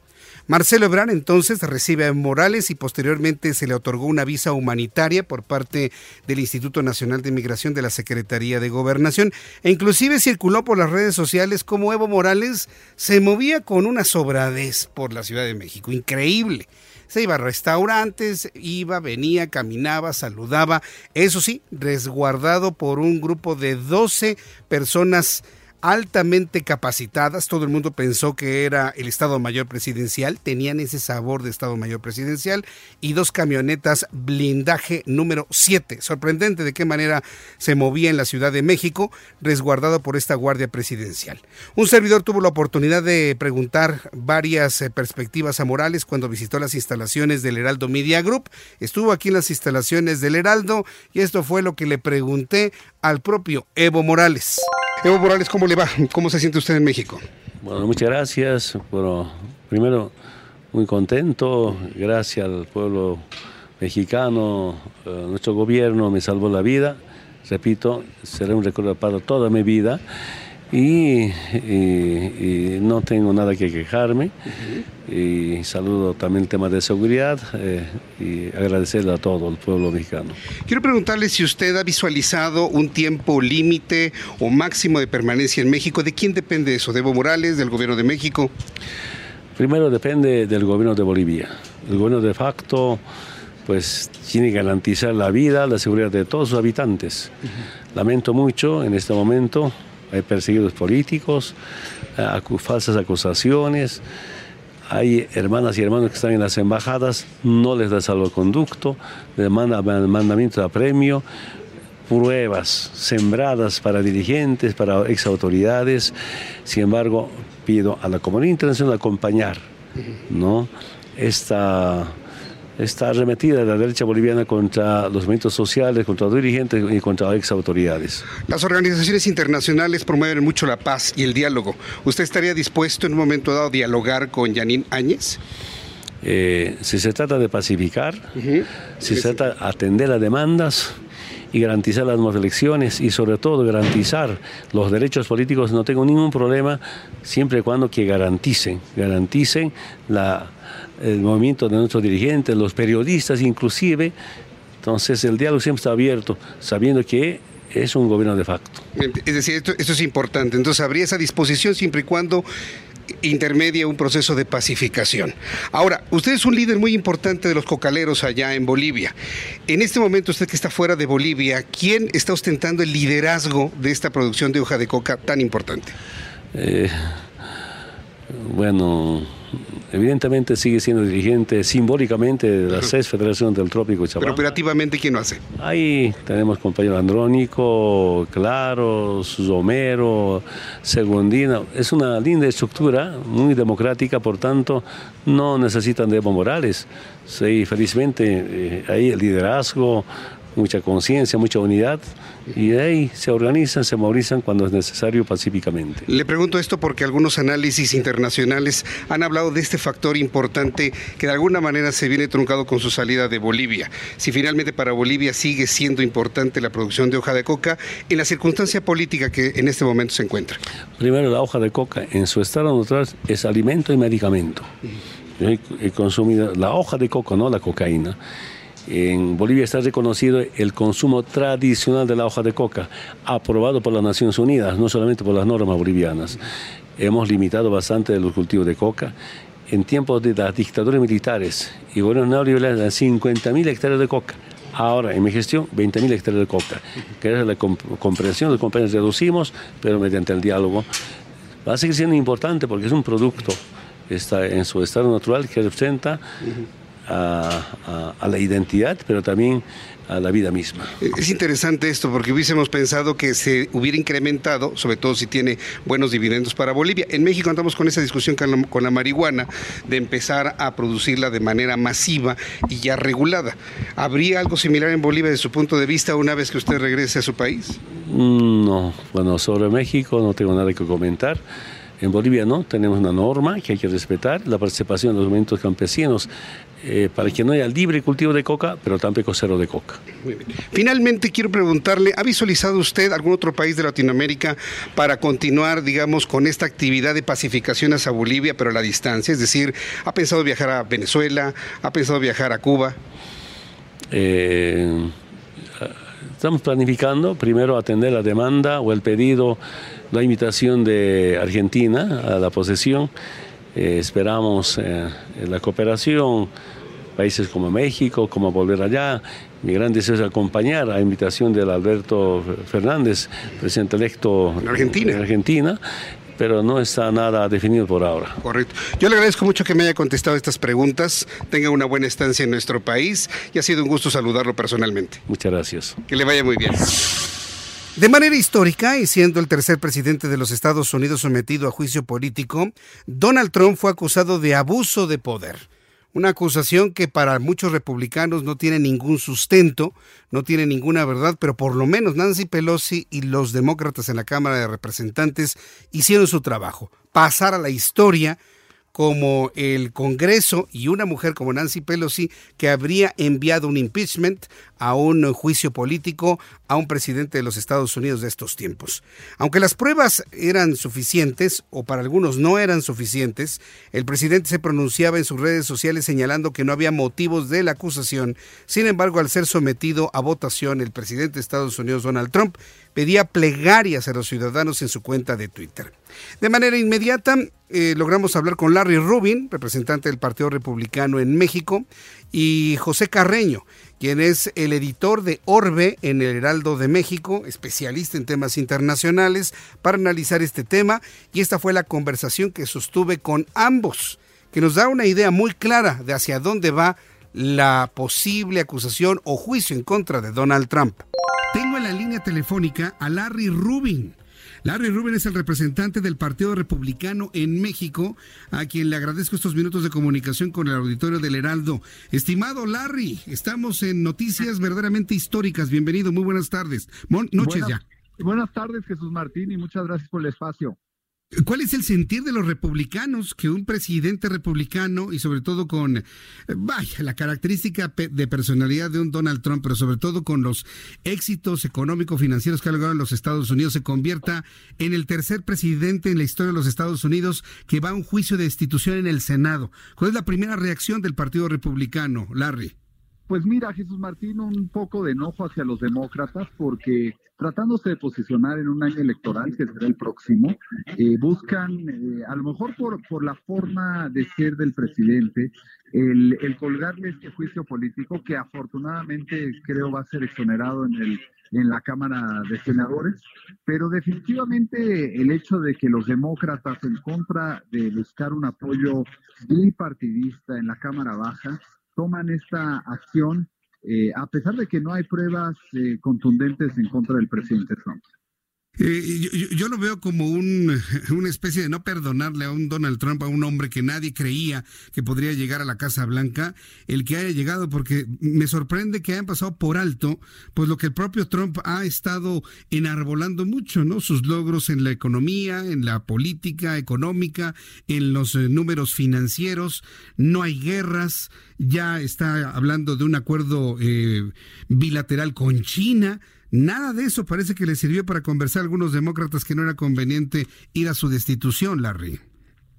Marcelo Ebrard entonces recibe a Morales y posteriormente se le otorgó una visa humanitaria por parte del Instituto Nacional de Migración de la Secretaría de Gobernación. E inclusive circuló por las redes sociales como Evo Morales se movía con una sobradez por la Ciudad de México, increíble. Se iba a restaurantes, iba, venía, caminaba, saludaba, eso sí, resguardado por un grupo de 12 personas altamente capacitadas, todo el mundo pensó que era el Estado Mayor Presidencial, tenían ese sabor de Estado Mayor Presidencial y dos camionetas blindaje número 7. Sorprendente de qué manera se movía en la Ciudad de México, resguardado por esta Guardia Presidencial. Un servidor tuvo la oportunidad de preguntar varias eh, perspectivas a Morales cuando visitó las instalaciones del Heraldo Media Group. Estuvo aquí en las instalaciones del Heraldo y esto fue lo que le pregunté al propio Evo Morales. Evo Morales, ¿cómo ¿Cómo se siente usted en México? Bueno, muchas gracias. Bueno, primero, muy contento. Gracias al pueblo mexicano, eh, nuestro gobierno me salvó la vida. Repito, será un recuerdo para toda mi vida y, no tengo nada que quejarme. Y saludo también el tema de seguridad eh, y agradecerle a todo el pueblo mexicano. Quiero preguntarle si usted ha visualizado un tiempo límite o máximo de permanencia en México. ¿De quién depende eso? ¿De Evo Morales, del gobierno de México? Primero depende del gobierno de Bolivia. El gobierno de facto pues tiene que garantizar la vida, la seguridad de todos sus habitantes. Lamento mucho en este momento hay perseguidos políticos, eh, falsas acusaciones, hay hermanas y hermanos que están en las embajadas, no les da salvoconducto, les manda mandamiento a premio, pruebas sembradas para dirigentes, para exautoridades. Sin embargo, pido a la comunidad internacional acompañar ¿no? esta está arremetida la derecha boliviana contra los movimientos sociales, contra los dirigentes y contra ex autoridades. Las organizaciones internacionales promueven mucho la paz y el diálogo. ¿Usted estaría dispuesto en un momento dado a dialogar con Yanín Áñez? Eh, si se trata de pacificar, si se trata de atender las demandas, y garantizar las nuevas elecciones y sobre todo garantizar los derechos políticos, no tengo ningún problema siempre y cuando que garanticen, garanticen la, el movimiento de nuestros dirigentes, los periodistas inclusive. Entonces el diálogo siempre está abierto, sabiendo que es un gobierno de facto. Es decir, esto, esto es importante. Entonces habría esa disposición siempre y cuando intermedia un proceso de pacificación. Ahora, usted es un líder muy importante de los cocaleros allá en Bolivia. En este momento, usted que está fuera de Bolivia, ¿quién está ostentando el liderazgo de esta producción de hoja de coca tan importante? Eh, bueno, evidentemente sigue siendo dirigente simbólicamente de las seis federaciones del Trópico Chabamba. Pero operativamente, ¿quién lo hace? Ahí tenemos compañero Andrónico, Claro, Romero, Segundina. Es una linda estructura, muy democrática, por tanto, no necesitan de Evo Morales. Sí, felizmente eh, ahí el liderazgo, mucha conciencia, mucha unidad y ahí se organizan, se movilizan cuando es necesario pacíficamente. Le pregunto esto porque algunos análisis internacionales han hablado de este factor importante que de alguna manera se viene truncado con su salida de Bolivia. Si finalmente para Bolivia sigue siendo importante la producción de hoja de coca en la circunstancia política que en este momento se encuentra. Primero, la hoja de coca en su estado natural es alimento y medicamento. He consumido la hoja de coca, no la cocaína En Bolivia está reconocido el consumo tradicional de la hoja de coca, aprobado por las Naciones Unidas, no solamente por las normas bolivianas. Hemos limitado bastante los cultivos de coca. En tiempos de las dictaduras militares y gobiernos neoliberales, 50.000 hectáreas de coca. Ahora, en mi gestión, 20.000 hectáreas de coca. Gracias a la comprensión de los compañeros reducimos, pero mediante el diálogo. Va a seguir siendo importante porque es un producto está en su estado natural que representa a, la identidad, pero también a la vida misma. Es interesante esto porque hubiésemos pensado que se hubiera incrementado, sobre todo si tiene buenos dividendos para Bolivia. En México andamos con esa discusión con la, marihuana de empezar a producirla de manera masiva y ya regulada. ¿Habría algo similar en Bolivia desde su punto de vista una vez que usted regrese a su país? Mm, no, bueno, sobre México no tengo nada que comentar. En Bolivia no, tenemos una norma que hay que respetar, la participación de los movimientos campesinos, eh, para que no haya libre cultivo de coca, pero tampoco cero de coca. Finalmente quiero preguntarle, ¿ha visualizado usted algún otro país de Latinoamérica para continuar, digamos, con esta actividad de pacificación hacia Bolivia, pero a la distancia? Es decir, ¿ha pensado viajar a Venezuela? ¿Ha pensado viajar a Cuba? Eh, estamos planificando primero atender la demanda o el pedido la invitación de Argentina a la posesión. Eh, esperamos eh, la cooperación, países como México, como volver allá. Mi gran deseo es acompañar a invitación del Alberto Fernández, presidente electo en Argentina. En Argentina pero no está nada definido por ahora. Correcto. Yo le agradezco mucho que me haya contestado estas preguntas. Tenga una buena estancia en nuestro país y ha sido un gusto saludarlo personalmente. Muchas gracias. Que le vaya muy bien. De manera histórica, y siendo el tercer presidente de los Estados Unidos sometido a juicio político, Donald Trump fue acusado de abuso de poder. Una acusación que para muchos republicanos no tiene ningún sustento, no tiene ninguna verdad, pero por lo menos Nancy Pelosi y los demócratas en la Cámara de Representantes hicieron su trabajo, pasar a la historia como el Congreso y una mujer como Nancy Pelosi que habría enviado un impeachment a un juicio político a un presidente de los Estados Unidos de estos tiempos. Aunque las pruebas eran suficientes, o para algunos no eran suficientes, el presidente se pronunciaba en sus redes sociales señalando que no había motivos de la acusación. Sin embargo, al ser sometido a votación, el presidente de Estados Unidos, Donald Trump, pedía plegarias a los ciudadanos en su cuenta de Twitter. De manera inmediata, eh, logramos hablar con Larry Rubin, representante del Partido Republicano en México, y José Carreño, quien es el editor de Orbe en el Heraldo de México, especialista en temas internacionales, para analizar este tema. Y esta fue la conversación que sostuve con ambos, que nos da una idea muy clara de hacia dónde va la posible acusación o juicio en contra de Donald Trump. Tengo en la línea telefónica a Larry Rubin Larry Rubin es el representante del Partido Republicano en México, a quien le agradezco estos minutos de comunicación con el auditorio del Heraldo. Estimado Larry, estamos en noticias verdaderamente históricas. Bienvenido, muy buenas tardes. noches ya. Buenas tardes, Jesús Martín, y muchas gracias por el espacio. ¿Cuál es el sentir de los republicanos que un presidente republicano y sobre todo con, vaya, la característica de personalidad de un Donald Trump, pero sobre todo con los éxitos económico-financieros que ha logrado en los Estados Unidos, se convierta en el tercer presidente en la historia de los Estados Unidos que va a un juicio de destitución en el Senado? ¿Cuál es la primera reacción del Partido Republicano, Larry? Pues mira, Jesús Martín, un poco de enojo hacia los demócratas porque tratándose de posicionar en un año electoral, que será el próximo, eh, buscan, eh, a lo mejor por, por la forma de ser del presidente, el, el, colgarle este juicio político que afortunadamente creo va a ser exonerado en el en la Cámara de Senadores, pero definitivamente el hecho de que los demócratas en contra de buscar un apoyo bipartidista en la Cámara Baja toman esta acción eh, a pesar de que no hay pruebas eh, contundentes en contra del presidente Trump. Eh, yo, lo veo como un, una especie de no perdonarle a un Donald Trump, a un hombre que nadie creía que podría llegar a la Casa Blanca, el que haya llegado, porque me sorprende que hayan pasado por alto, pues lo que el propio Trump ha estado enarbolando mucho, ¿no? Sus logros en la economía, en la política económica, en los eh, números financieros, no hay guerras, ya está hablando de un acuerdo eh, bilateral con China. Nada de eso parece que le sirvió para conversar a algunos demócratas que no era conveniente ir a su destitución, Larry.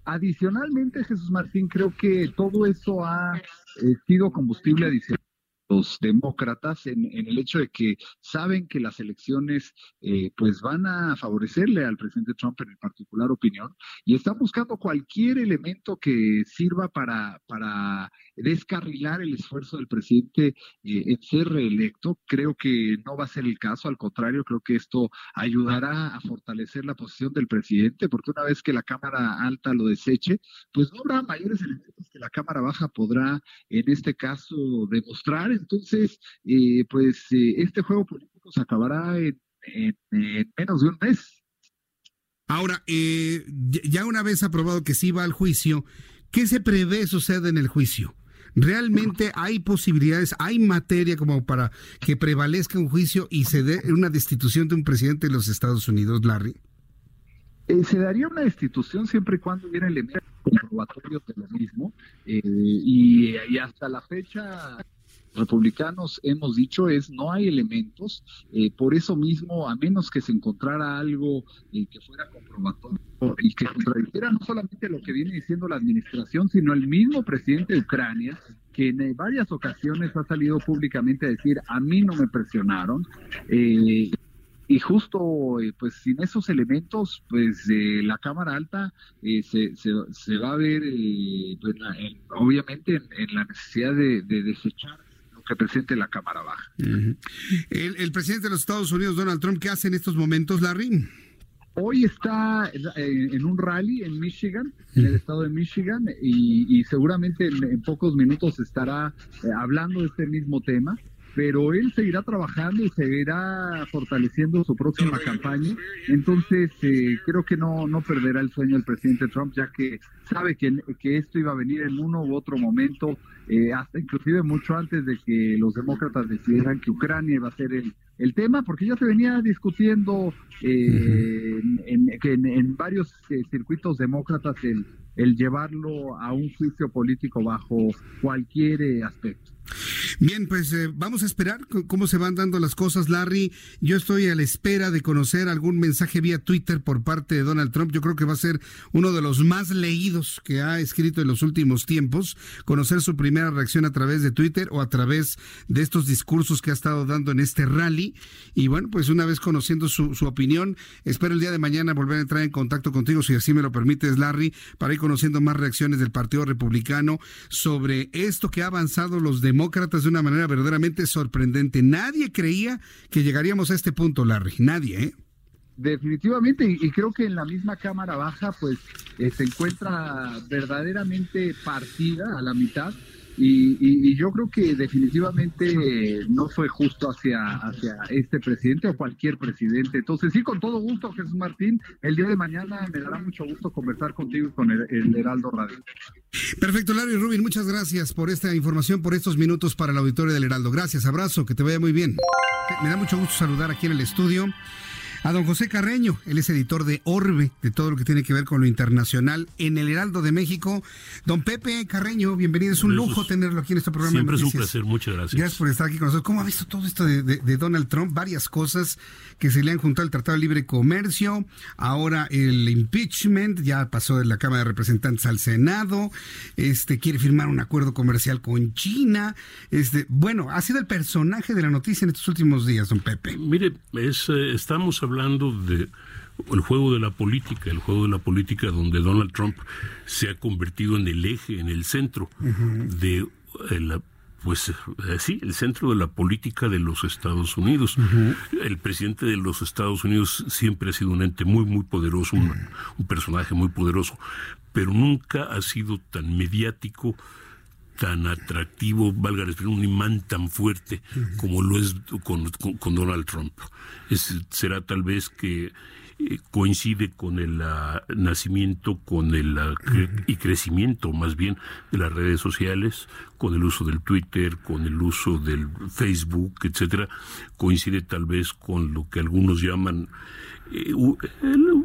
Adicionalmente, Jesús Martín, creo que todo eso ha eh, sido combustible adicional los demócratas en, el hecho de que saben que las elecciones eh, pues van a favorecerle al presidente Trump en particular opinión y están buscando cualquier elemento que sirva para, para descarrilar el esfuerzo del presidente eh, en ser reelecto. Creo que no va a ser el caso, al contrario, creo que esto ayudará a fortalecer la posición del presidente, porque una vez que la Cámara Alta lo deseche, pues no habrá mayores elementos que la Cámara Baja podrá, en este caso, demostrar. Entonces, eh, pues eh, este juego político se acabará en, menos de un mes. Ahora, ya una vez aprobado que sí va al juicio, ¿qué se prevé suceda en el juicio? ¿Realmente hay posibilidades, hay materia como para que prevalezca un juicio y se dé una destitución de un presidente de los Estados Unidos, Larry? Eh, se daría una destitución siempre y cuando hubiera elementos comprobatorios de lo mismo eh, y, hasta la fecha republicanos hemos dicho es no hay elementos, eh, por eso mismo, a menos que se encontrara algo que fuera comprobatorio y que contradijera no solamente lo que viene diciendo la administración, sino el mismo presidente de Ucrania, que en varias ocasiones ha salido públicamente a decir, a mí no me presionaron. Eh, y justo eh, pues sin esos elementos pues eh, la cámara alta se, se, va a ver pues, obviamente en, la necesidad de, desechar lo que presente la cámara baja. El, el, presidente de los Estados Unidos Donald Trump qué hace en estos momentos Larry Hoy está en un rally en Michigan, en el estado de Michigan, y, seguramente en, pocos minutos estará eh, hablando de este mismo tema pero él seguirá trabajando y seguirá fortaleciendo su próxima campaña. Entonces, eh, creo que no, no perderá el sueño el presidente Trump, ya que sabe que, que esto iba a venir en uno u otro momento, eh, hasta inclusive mucho antes de que los demócratas decidieran que Ucrania iba a ser el, el tema, porque ya se venía discutiendo eh, en, en, en, varios circuitos demócratas el, el llevarlo a un juicio político bajo cualquier aspecto. Bien, pues eh, vamos a esperar cómo se van dando las cosas, Larry. Yo estoy a la espera de conocer algún mensaje vía Twitter por parte de Donald Trump. Yo creo que va a ser uno de los más leídos que ha escrito en los últimos tiempos. Conocer su primera reacción a través de Twitter o a través de estos discursos que ha estado dando en este rally. Y bueno, pues una vez conociendo su, su opinión, espero el día de mañana volver a entrar en contacto contigo, si así me lo permites, Larry, para ir conociendo más reacciones del Partido Republicano sobre esto que ha avanzado los demócratas de una manera verdaderamente sorprendente. Nadie creía que llegaríamos a este punto, Larry. Nadie, ¿eh? Definitivamente, y creo que en la misma Cámara Baja, pues eh, se encuentra verdaderamente partida a la mitad y, yo creo que definitivamente no fue justo hacia, hacia este presidente o cualquier presidente. Entonces, sí, con todo gusto, Jesús Martín, el día de mañana me dará mucho gusto conversar contigo y con el, Heraldo Radio. Perfecto, Larry Rubin, muchas gracias por esta información, por estos minutos para el auditorio del Heraldo. Gracias, abrazo, que te vaya muy bien. Me da mucho gusto saludar aquí en el estudio a don José Carreño. Él es editor de Orbe, de todo lo que tiene que ver con lo internacional en el Heraldo de México. Don Pepe Carreño, bienvenido. Es un lujo tenerlo aquí en este programa. Siempre es un placer, muchas gracias. Gracias por estar aquí con nosotros. ¿Cómo ha visto todo esto de, Donald Trump? Varias cosas que se le han juntado al Tratado de Libre Comercio, ahora el impeachment, ya pasó de la Cámara de Representantes al Senado, este quiere firmar un acuerdo comercial con China. Este, bueno, ha sido el personaje de la noticia en estos últimos días, don Pepe. Mire, es, eh, estamos hablando de el juego de la política, el juego de la política donde Donald Trump se ha convertido en el eje, en el centro de eh, la pues eh, sí, el centro de la política de los Estados Unidos. El presidente de los Estados Unidos siempre ha sido un ente muy, muy poderoso, un, personaje muy poderoso, pero nunca ha sido tan mediático, tan atractivo, valga la un imán tan fuerte como lo es con, con, Donald Trump. Será tal vez que eh, coincide con el ah, nacimiento con el ah, y crecimiento más bien de las redes sociales, con el uso del Twitter, con el uso del Facebook, etcétera, coincide tal vez con lo que algunos llaman eh,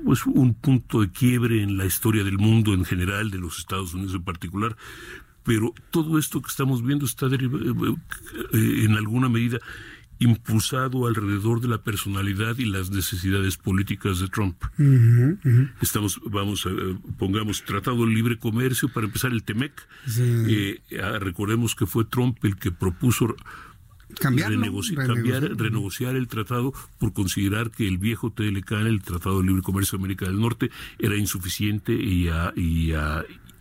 pues, un punto de quiebre en la historia del mundo en general, de los Estados Unidos en particular, pero todo esto que estamos viendo está eh, eh, en alguna medida impulsado alrededor de la personalidad y las necesidades políticas de Trump. Estamos, vamos, a, pongamos Tratado de Libre Comercio para empezar el TEMEC. Eh, ah, recordemos que fue Trump el que propuso renegociar el tratado por considerar que el viejo TLK, el Tratado de Libre Comercio de América del Norte, era insuficiente y, y,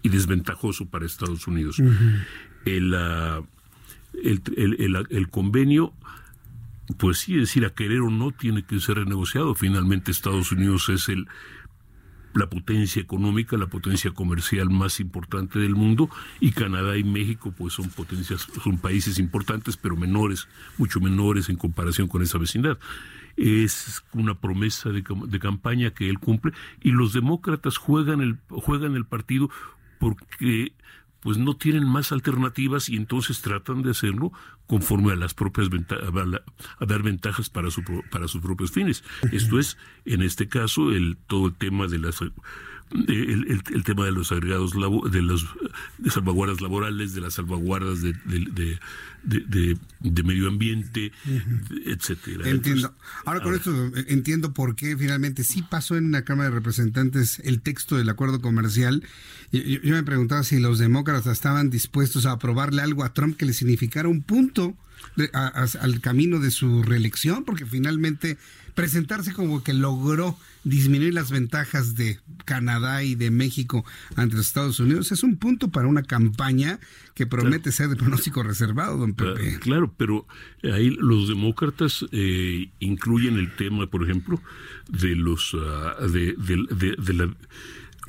y desventajoso para Estados Unidos. el, el, el, el convenio pues sí, decir, a querer o no tiene que ser renegociado. Finalmente Estados Unidos es el la potencia económica, la potencia comercial más importante del mundo y Canadá y México pues son potencias, son países importantes pero menores, mucho menores en comparación con esa vecindad. Es una promesa de, de campaña que él cumple y los demócratas juegan el, juegan el partido porque pues no tienen más alternativas y entonces tratan de hacerlo conforme a las propias a, dar ventajas para su para sus propios fines. Esto es, en este caso, el todo el tema de las el, el, tema de los agregados de las salvaguardas laborales, de las salvaguardas de, de, de medio ambiente, etcétera. Entiendo. Ahora con esto entiendo por qué finalmente sí pasó en la Cámara de Representantes el texto del acuerdo comercial. Yo, yo me preguntaba si los demócratas estaban dispuestos a aprobarle algo a Trump que le significara un punto al camino de su reelección, porque finalmente presentarse como que logró disminuir las ventajas de Canadá y de México ante los Estados Unidos es un punto para una campaña que promete ser de pronóstico reservado, don Pepe. Claro, pero ahí los demócratas eh, incluyen el tema, por ejemplo, de los ah, de, la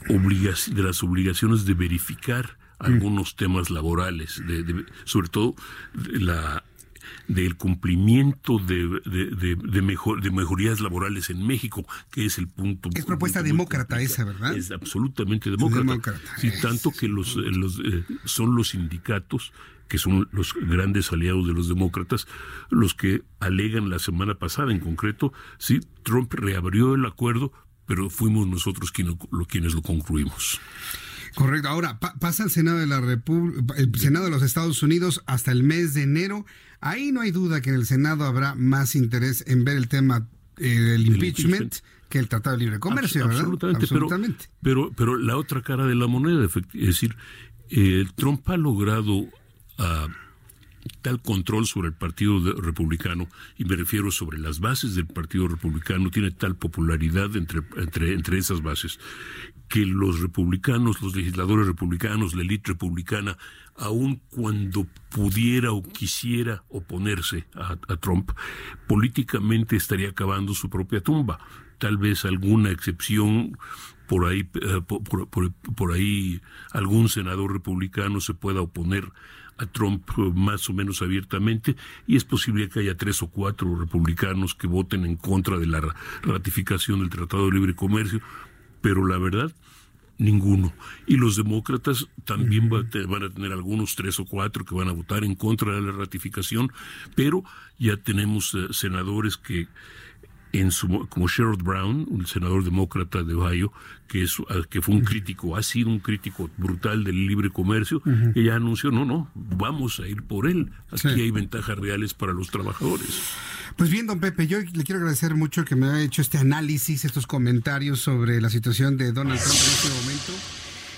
de las obligaciones de verificar mm. algunos temas laborales, de, sobre todo la del cumplimiento de, de, de, mejor, de mejorías laborales en México, que es el punto. Es propuesta demócrata esa, ¿verdad? Es absolutamente demócrata. Sí, tanto que los, eh, los eh, son los sindicatos que son los grandes aliados de los demócratas, los que alegan la semana pasada en concreto, sí, Trump reabrió el acuerdo, pero fuimos nosotros quienes, quienes lo concluimos. Correcto. Ahora pasa el Senado de la República, el Senado de los Estados Unidos hasta el mes de enero. Ahí no hay duda que en el Senado habrá más interés en ver el tema eh, del impeachment, que el Tratado de Libre Comercio, ¿verdad? Absolutamente. Pero, pero, la otra cara de la moneda, es decir, eh, Trump ha logrado ah, tal control sobre el Partido Republicano, y me refiero sobre las bases del Partido Republicano, tiene tal popularidad entre, entre, entre esas bases, que los republicanos, los legisladores republicanos, la élite republicana, aun cuando pudiera o quisiera oponerse a, Trump, políticamente estaría acabando su propia tumba. Tal vez alguna excepción por ahí, eh, por, ahí algún senador republicano se pueda oponer a Trump eh, más o menos abiertamente y es posible que haya tres o cuatro republicanos que voten en contra de la ratificación del Tratado de Libre Comercio, pero la verdad ninguno. Y los demócratas también van a tener algunos tres o cuatro que van a votar en contra de la ratificación, pero ya tenemos eh, senadores que en su, como Sherrod Brown, un senador demócrata de Ohio, que, es, ah, que fue un crítico, ha sido un crítico brutal del libre comercio, ya anunció, no, no, vamos a ir por él. Aquí hay ventajas reales para los trabajadores. Pues bien, don Pepe, yo le quiero agradecer mucho que me haya hecho este análisis, estos comentarios sobre la situación de Donald Trump en este momento.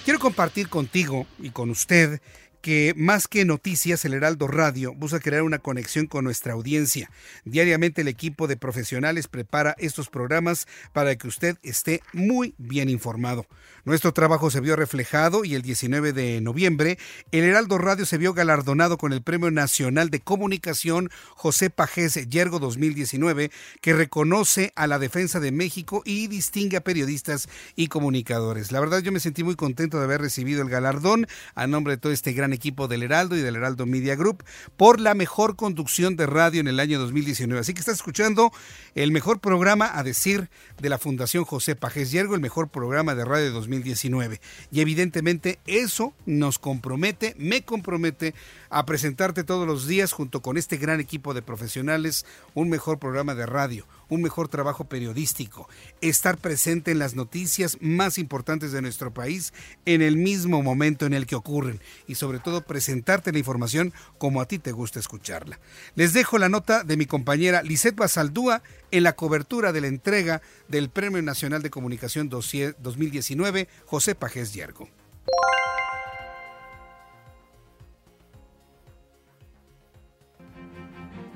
Quiero compartir contigo y con usted que más que noticias, el Heraldo Radio busca crear una conexión con nuestra audiencia. Diariamente el equipo de profesionales prepara estos programas para que usted esté muy bien informado. Nuestro trabajo se vio reflejado y el 19 de noviembre el Heraldo Radio se vio galardonado con el Premio Nacional de Comunicación José Pajés Yergo 2019, que reconoce a la defensa de México y distingue a periodistas y comunicadores. La verdad yo me sentí muy contento de haber recibido el galardón a nombre de todo este gran equipo del Heraldo y del Heraldo Media Group por la mejor conducción de radio en el año 2019. Así que está escuchando el mejor programa a decir de la Fundación José Pajés Yergo, el mejor programa de radio de 2019. Y evidentemente eso nos compromete, me compromete a presentarte todos los días junto con este gran equipo de profesionales un mejor programa de radio, un mejor trabajo periodístico, estar presente en las noticias más importantes de nuestro país en el mismo momento en el que ocurren y sobre todo presentarte la información como a ti te gusta escucharla. Les dejo la nota de mi compañera Lisette Basaldúa en la cobertura de la entrega del Premio Nacional de Comunicación 2019 José Pajés Yergo.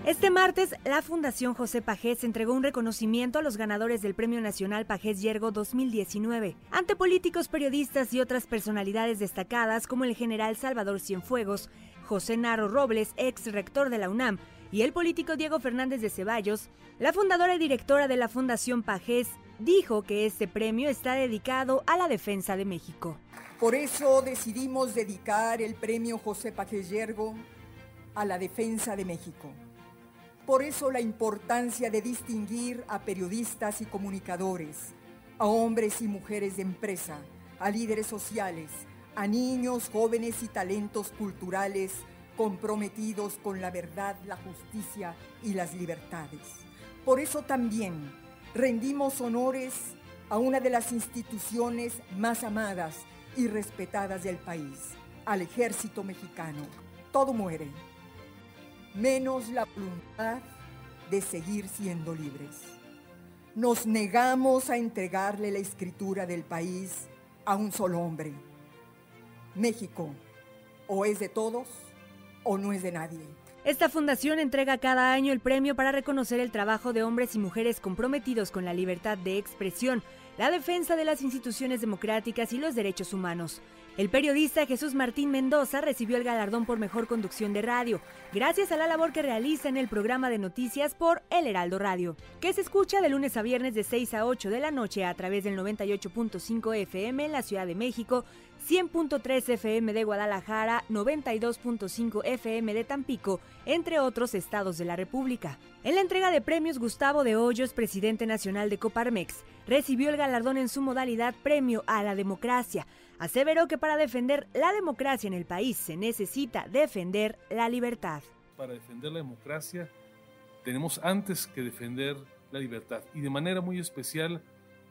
Este martes, la Fundación José Pajés entregó un reconocimiento a los ganadores del Premio Nacional Pajés Yergo 2019, ante políticos, periodistas y otras personalidades destacadas como el general Salvador Cienfuegos, José Narro Robles, ex rector de la UNAM, y el político Diego Fernández de Ceballos, la fundadora y directora de la Fundación Pajés dijo que este premio está dedicado a la defensa de México. Por eso decidimos dedicar el premio José Pajés Yergo a la defensa de México por eso la importancia de distinguir a periodistas y comunicadores, a hombres y mujeres de empresa, a líderes sociales, a niños, jóvenes y talentos culturales comprometidos con la verdad, la justicia y las libertades. Por eso también rendimos honores a una de las instituciones más amadas y respetadas del país, al ejército mexicano. Todo muere, menos la voluntad de seguir siendo libres. Nos negamos a entregarle la escritura del país a un solo hombre. México o es de todos o no es de nadie. Esta fundación entrega cada año el premio para reconocer el trabajo de hombres y mujeres comprometidos con la libertad de expresión, la defensa de las instituciones democráticas y los derechos humanos. El periodista Jesús Martín Mendoza recibió el galardón por mejor conducción de radio, gracias a la labor que realiza en el programa de noticias por El Heraldo Radio, que se escucha de lunes a viernes de 6 a 8 de la noche a través del 98.5 FM en la Ciudad de México, 100.3 FM de Guadalajara, 92.5 FM de Tampico, entre otros estados de la República. En la entrega de premios, Gustavo de Hoyos, presidente nacional de Coparmex, recibió el galardón en su modalidad Premio a la Democracia. Aseveró que para defender la democracia en el país se necesita defender la libertad. Para defender la democracia tenemos antes que defender la libertad y de manera muy especial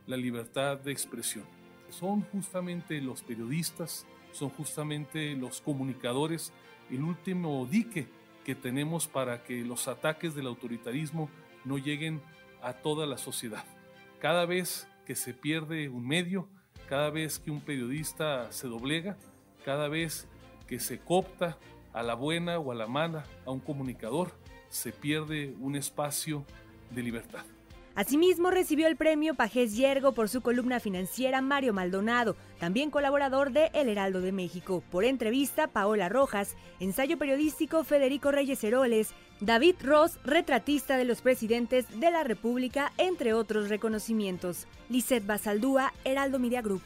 la libertad de expresión son justamente los periodistas, son justamente los comunicadores, el último dique que tenemos para que los ataques del autoritarismo no lleguen a toda la sociedad. Cada vez que se pierde un medio, cada vez que un periodista se doblega, cada vez que se copta a la buena o a la mala a un comunicador, se pierde un espacio de libertad. Asimismo, recibió el premio Pajés Yergo por su columna financiera Mario Maldonado, también colaborador de El Heraldo de México. Por entrevista, Paola Rojas, ensayo periodístico Federico Reyes Heroles, David Ross, retratista de los presidentes de la República, entre otros reconocimientos. Lisette Basaldúa, Heraldo Media Group.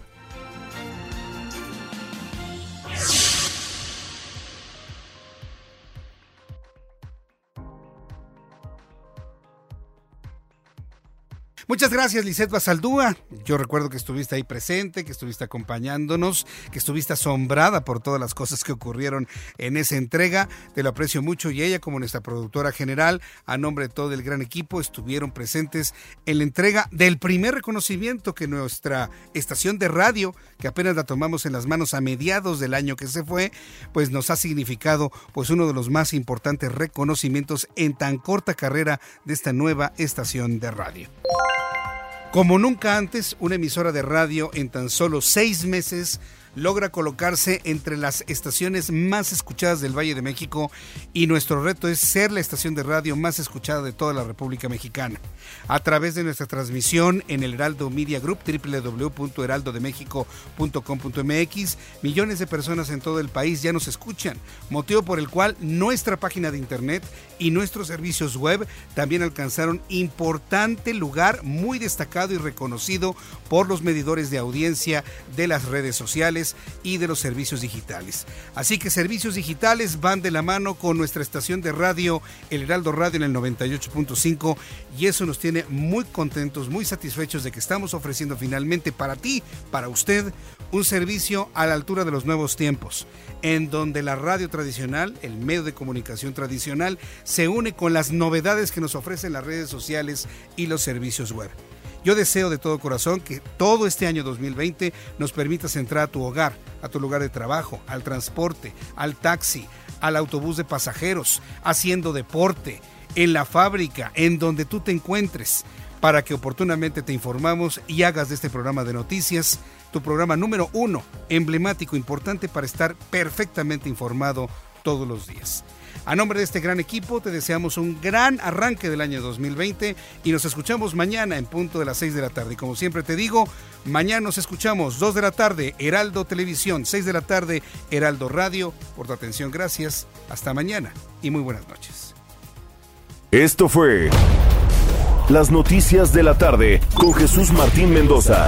Muchas gracias, Lisette Basaldúa. Yo recuerdo que estuviste ahí presente, que estuviste acompañándonos, que estuviste asombrada por todas las cosas que ocurrieron en esa entrega. Te lo aprecio mucho y ella, como nuestra productora general, a nombre de todo el gran equipo, estuvieron presentes en la entrega del primer reconocimiento que nuestra estación de radio, que apenas la tomamos en las manos a mediados del año que se fue, pues nos ha significado pues uno de los más importantes reconocimientos en tan corta carrera de esta nueva estación de radio. Como nunca antes, una emisora de radio en tan solo seis meses logra colocarse entre las estaciones más escuchadas del Valle de México y nuestro reto es ser la estación de radio más escuchada de toda la República Mexicana. A través de nuestra transmisión en el Heraldo Media Group, www.heraldodemexico.com.mx, millones de personas en todo el país ya nos escuchan, motivo por el cual nuestra página de internet y nuestros servicios web también alcanzaron importante lugar muy destacado y reconocido por los medidores de audiencia de las redes sociales y de los servicios digitales. Así que servicios digitales van de la mano con nuestra estación de radio, el Heraldo Radio en el 98.5 y eso nos tiene muy contentos, muy satisfechos de que estamos ofreciendo finalmente para ti, para usted, un servicio a la altura de los nuevos tiempos, en donde la radio tradicional, el medio de comunicación tradicional, se une con las novedades que nos ofrecen las redes sociales y los servicios web. Yo deseo de todo corazón que todo este año 2020 nos permitas entrar a tu hogar, a tu lugar de trabajo, al transporte, al taxi, al autobús de pasajeros, haciendo deporte, en la fábrica, en donde tú te encuentres, para que oportunamente te informamos y hagas de este programa de noticias tu programa número uno, emblemático, importante para estar perfectamente informado todos los días. A nombre de este gran equipo, te deseamos un gran arranque del año 2020 y nos escuchamos mañana en punto de las 6 de la tarde. Y como siempre te digo, mañana nos escuchamos 2 de la tarde, Heraldo Televisión, 6 de la tarde, Heraldo Radio. Por tu atención, gracias. Hasta mañana y muy buenas noches. Esto fue Las Noticias de la Tarde con Jesús Martín Mendoza.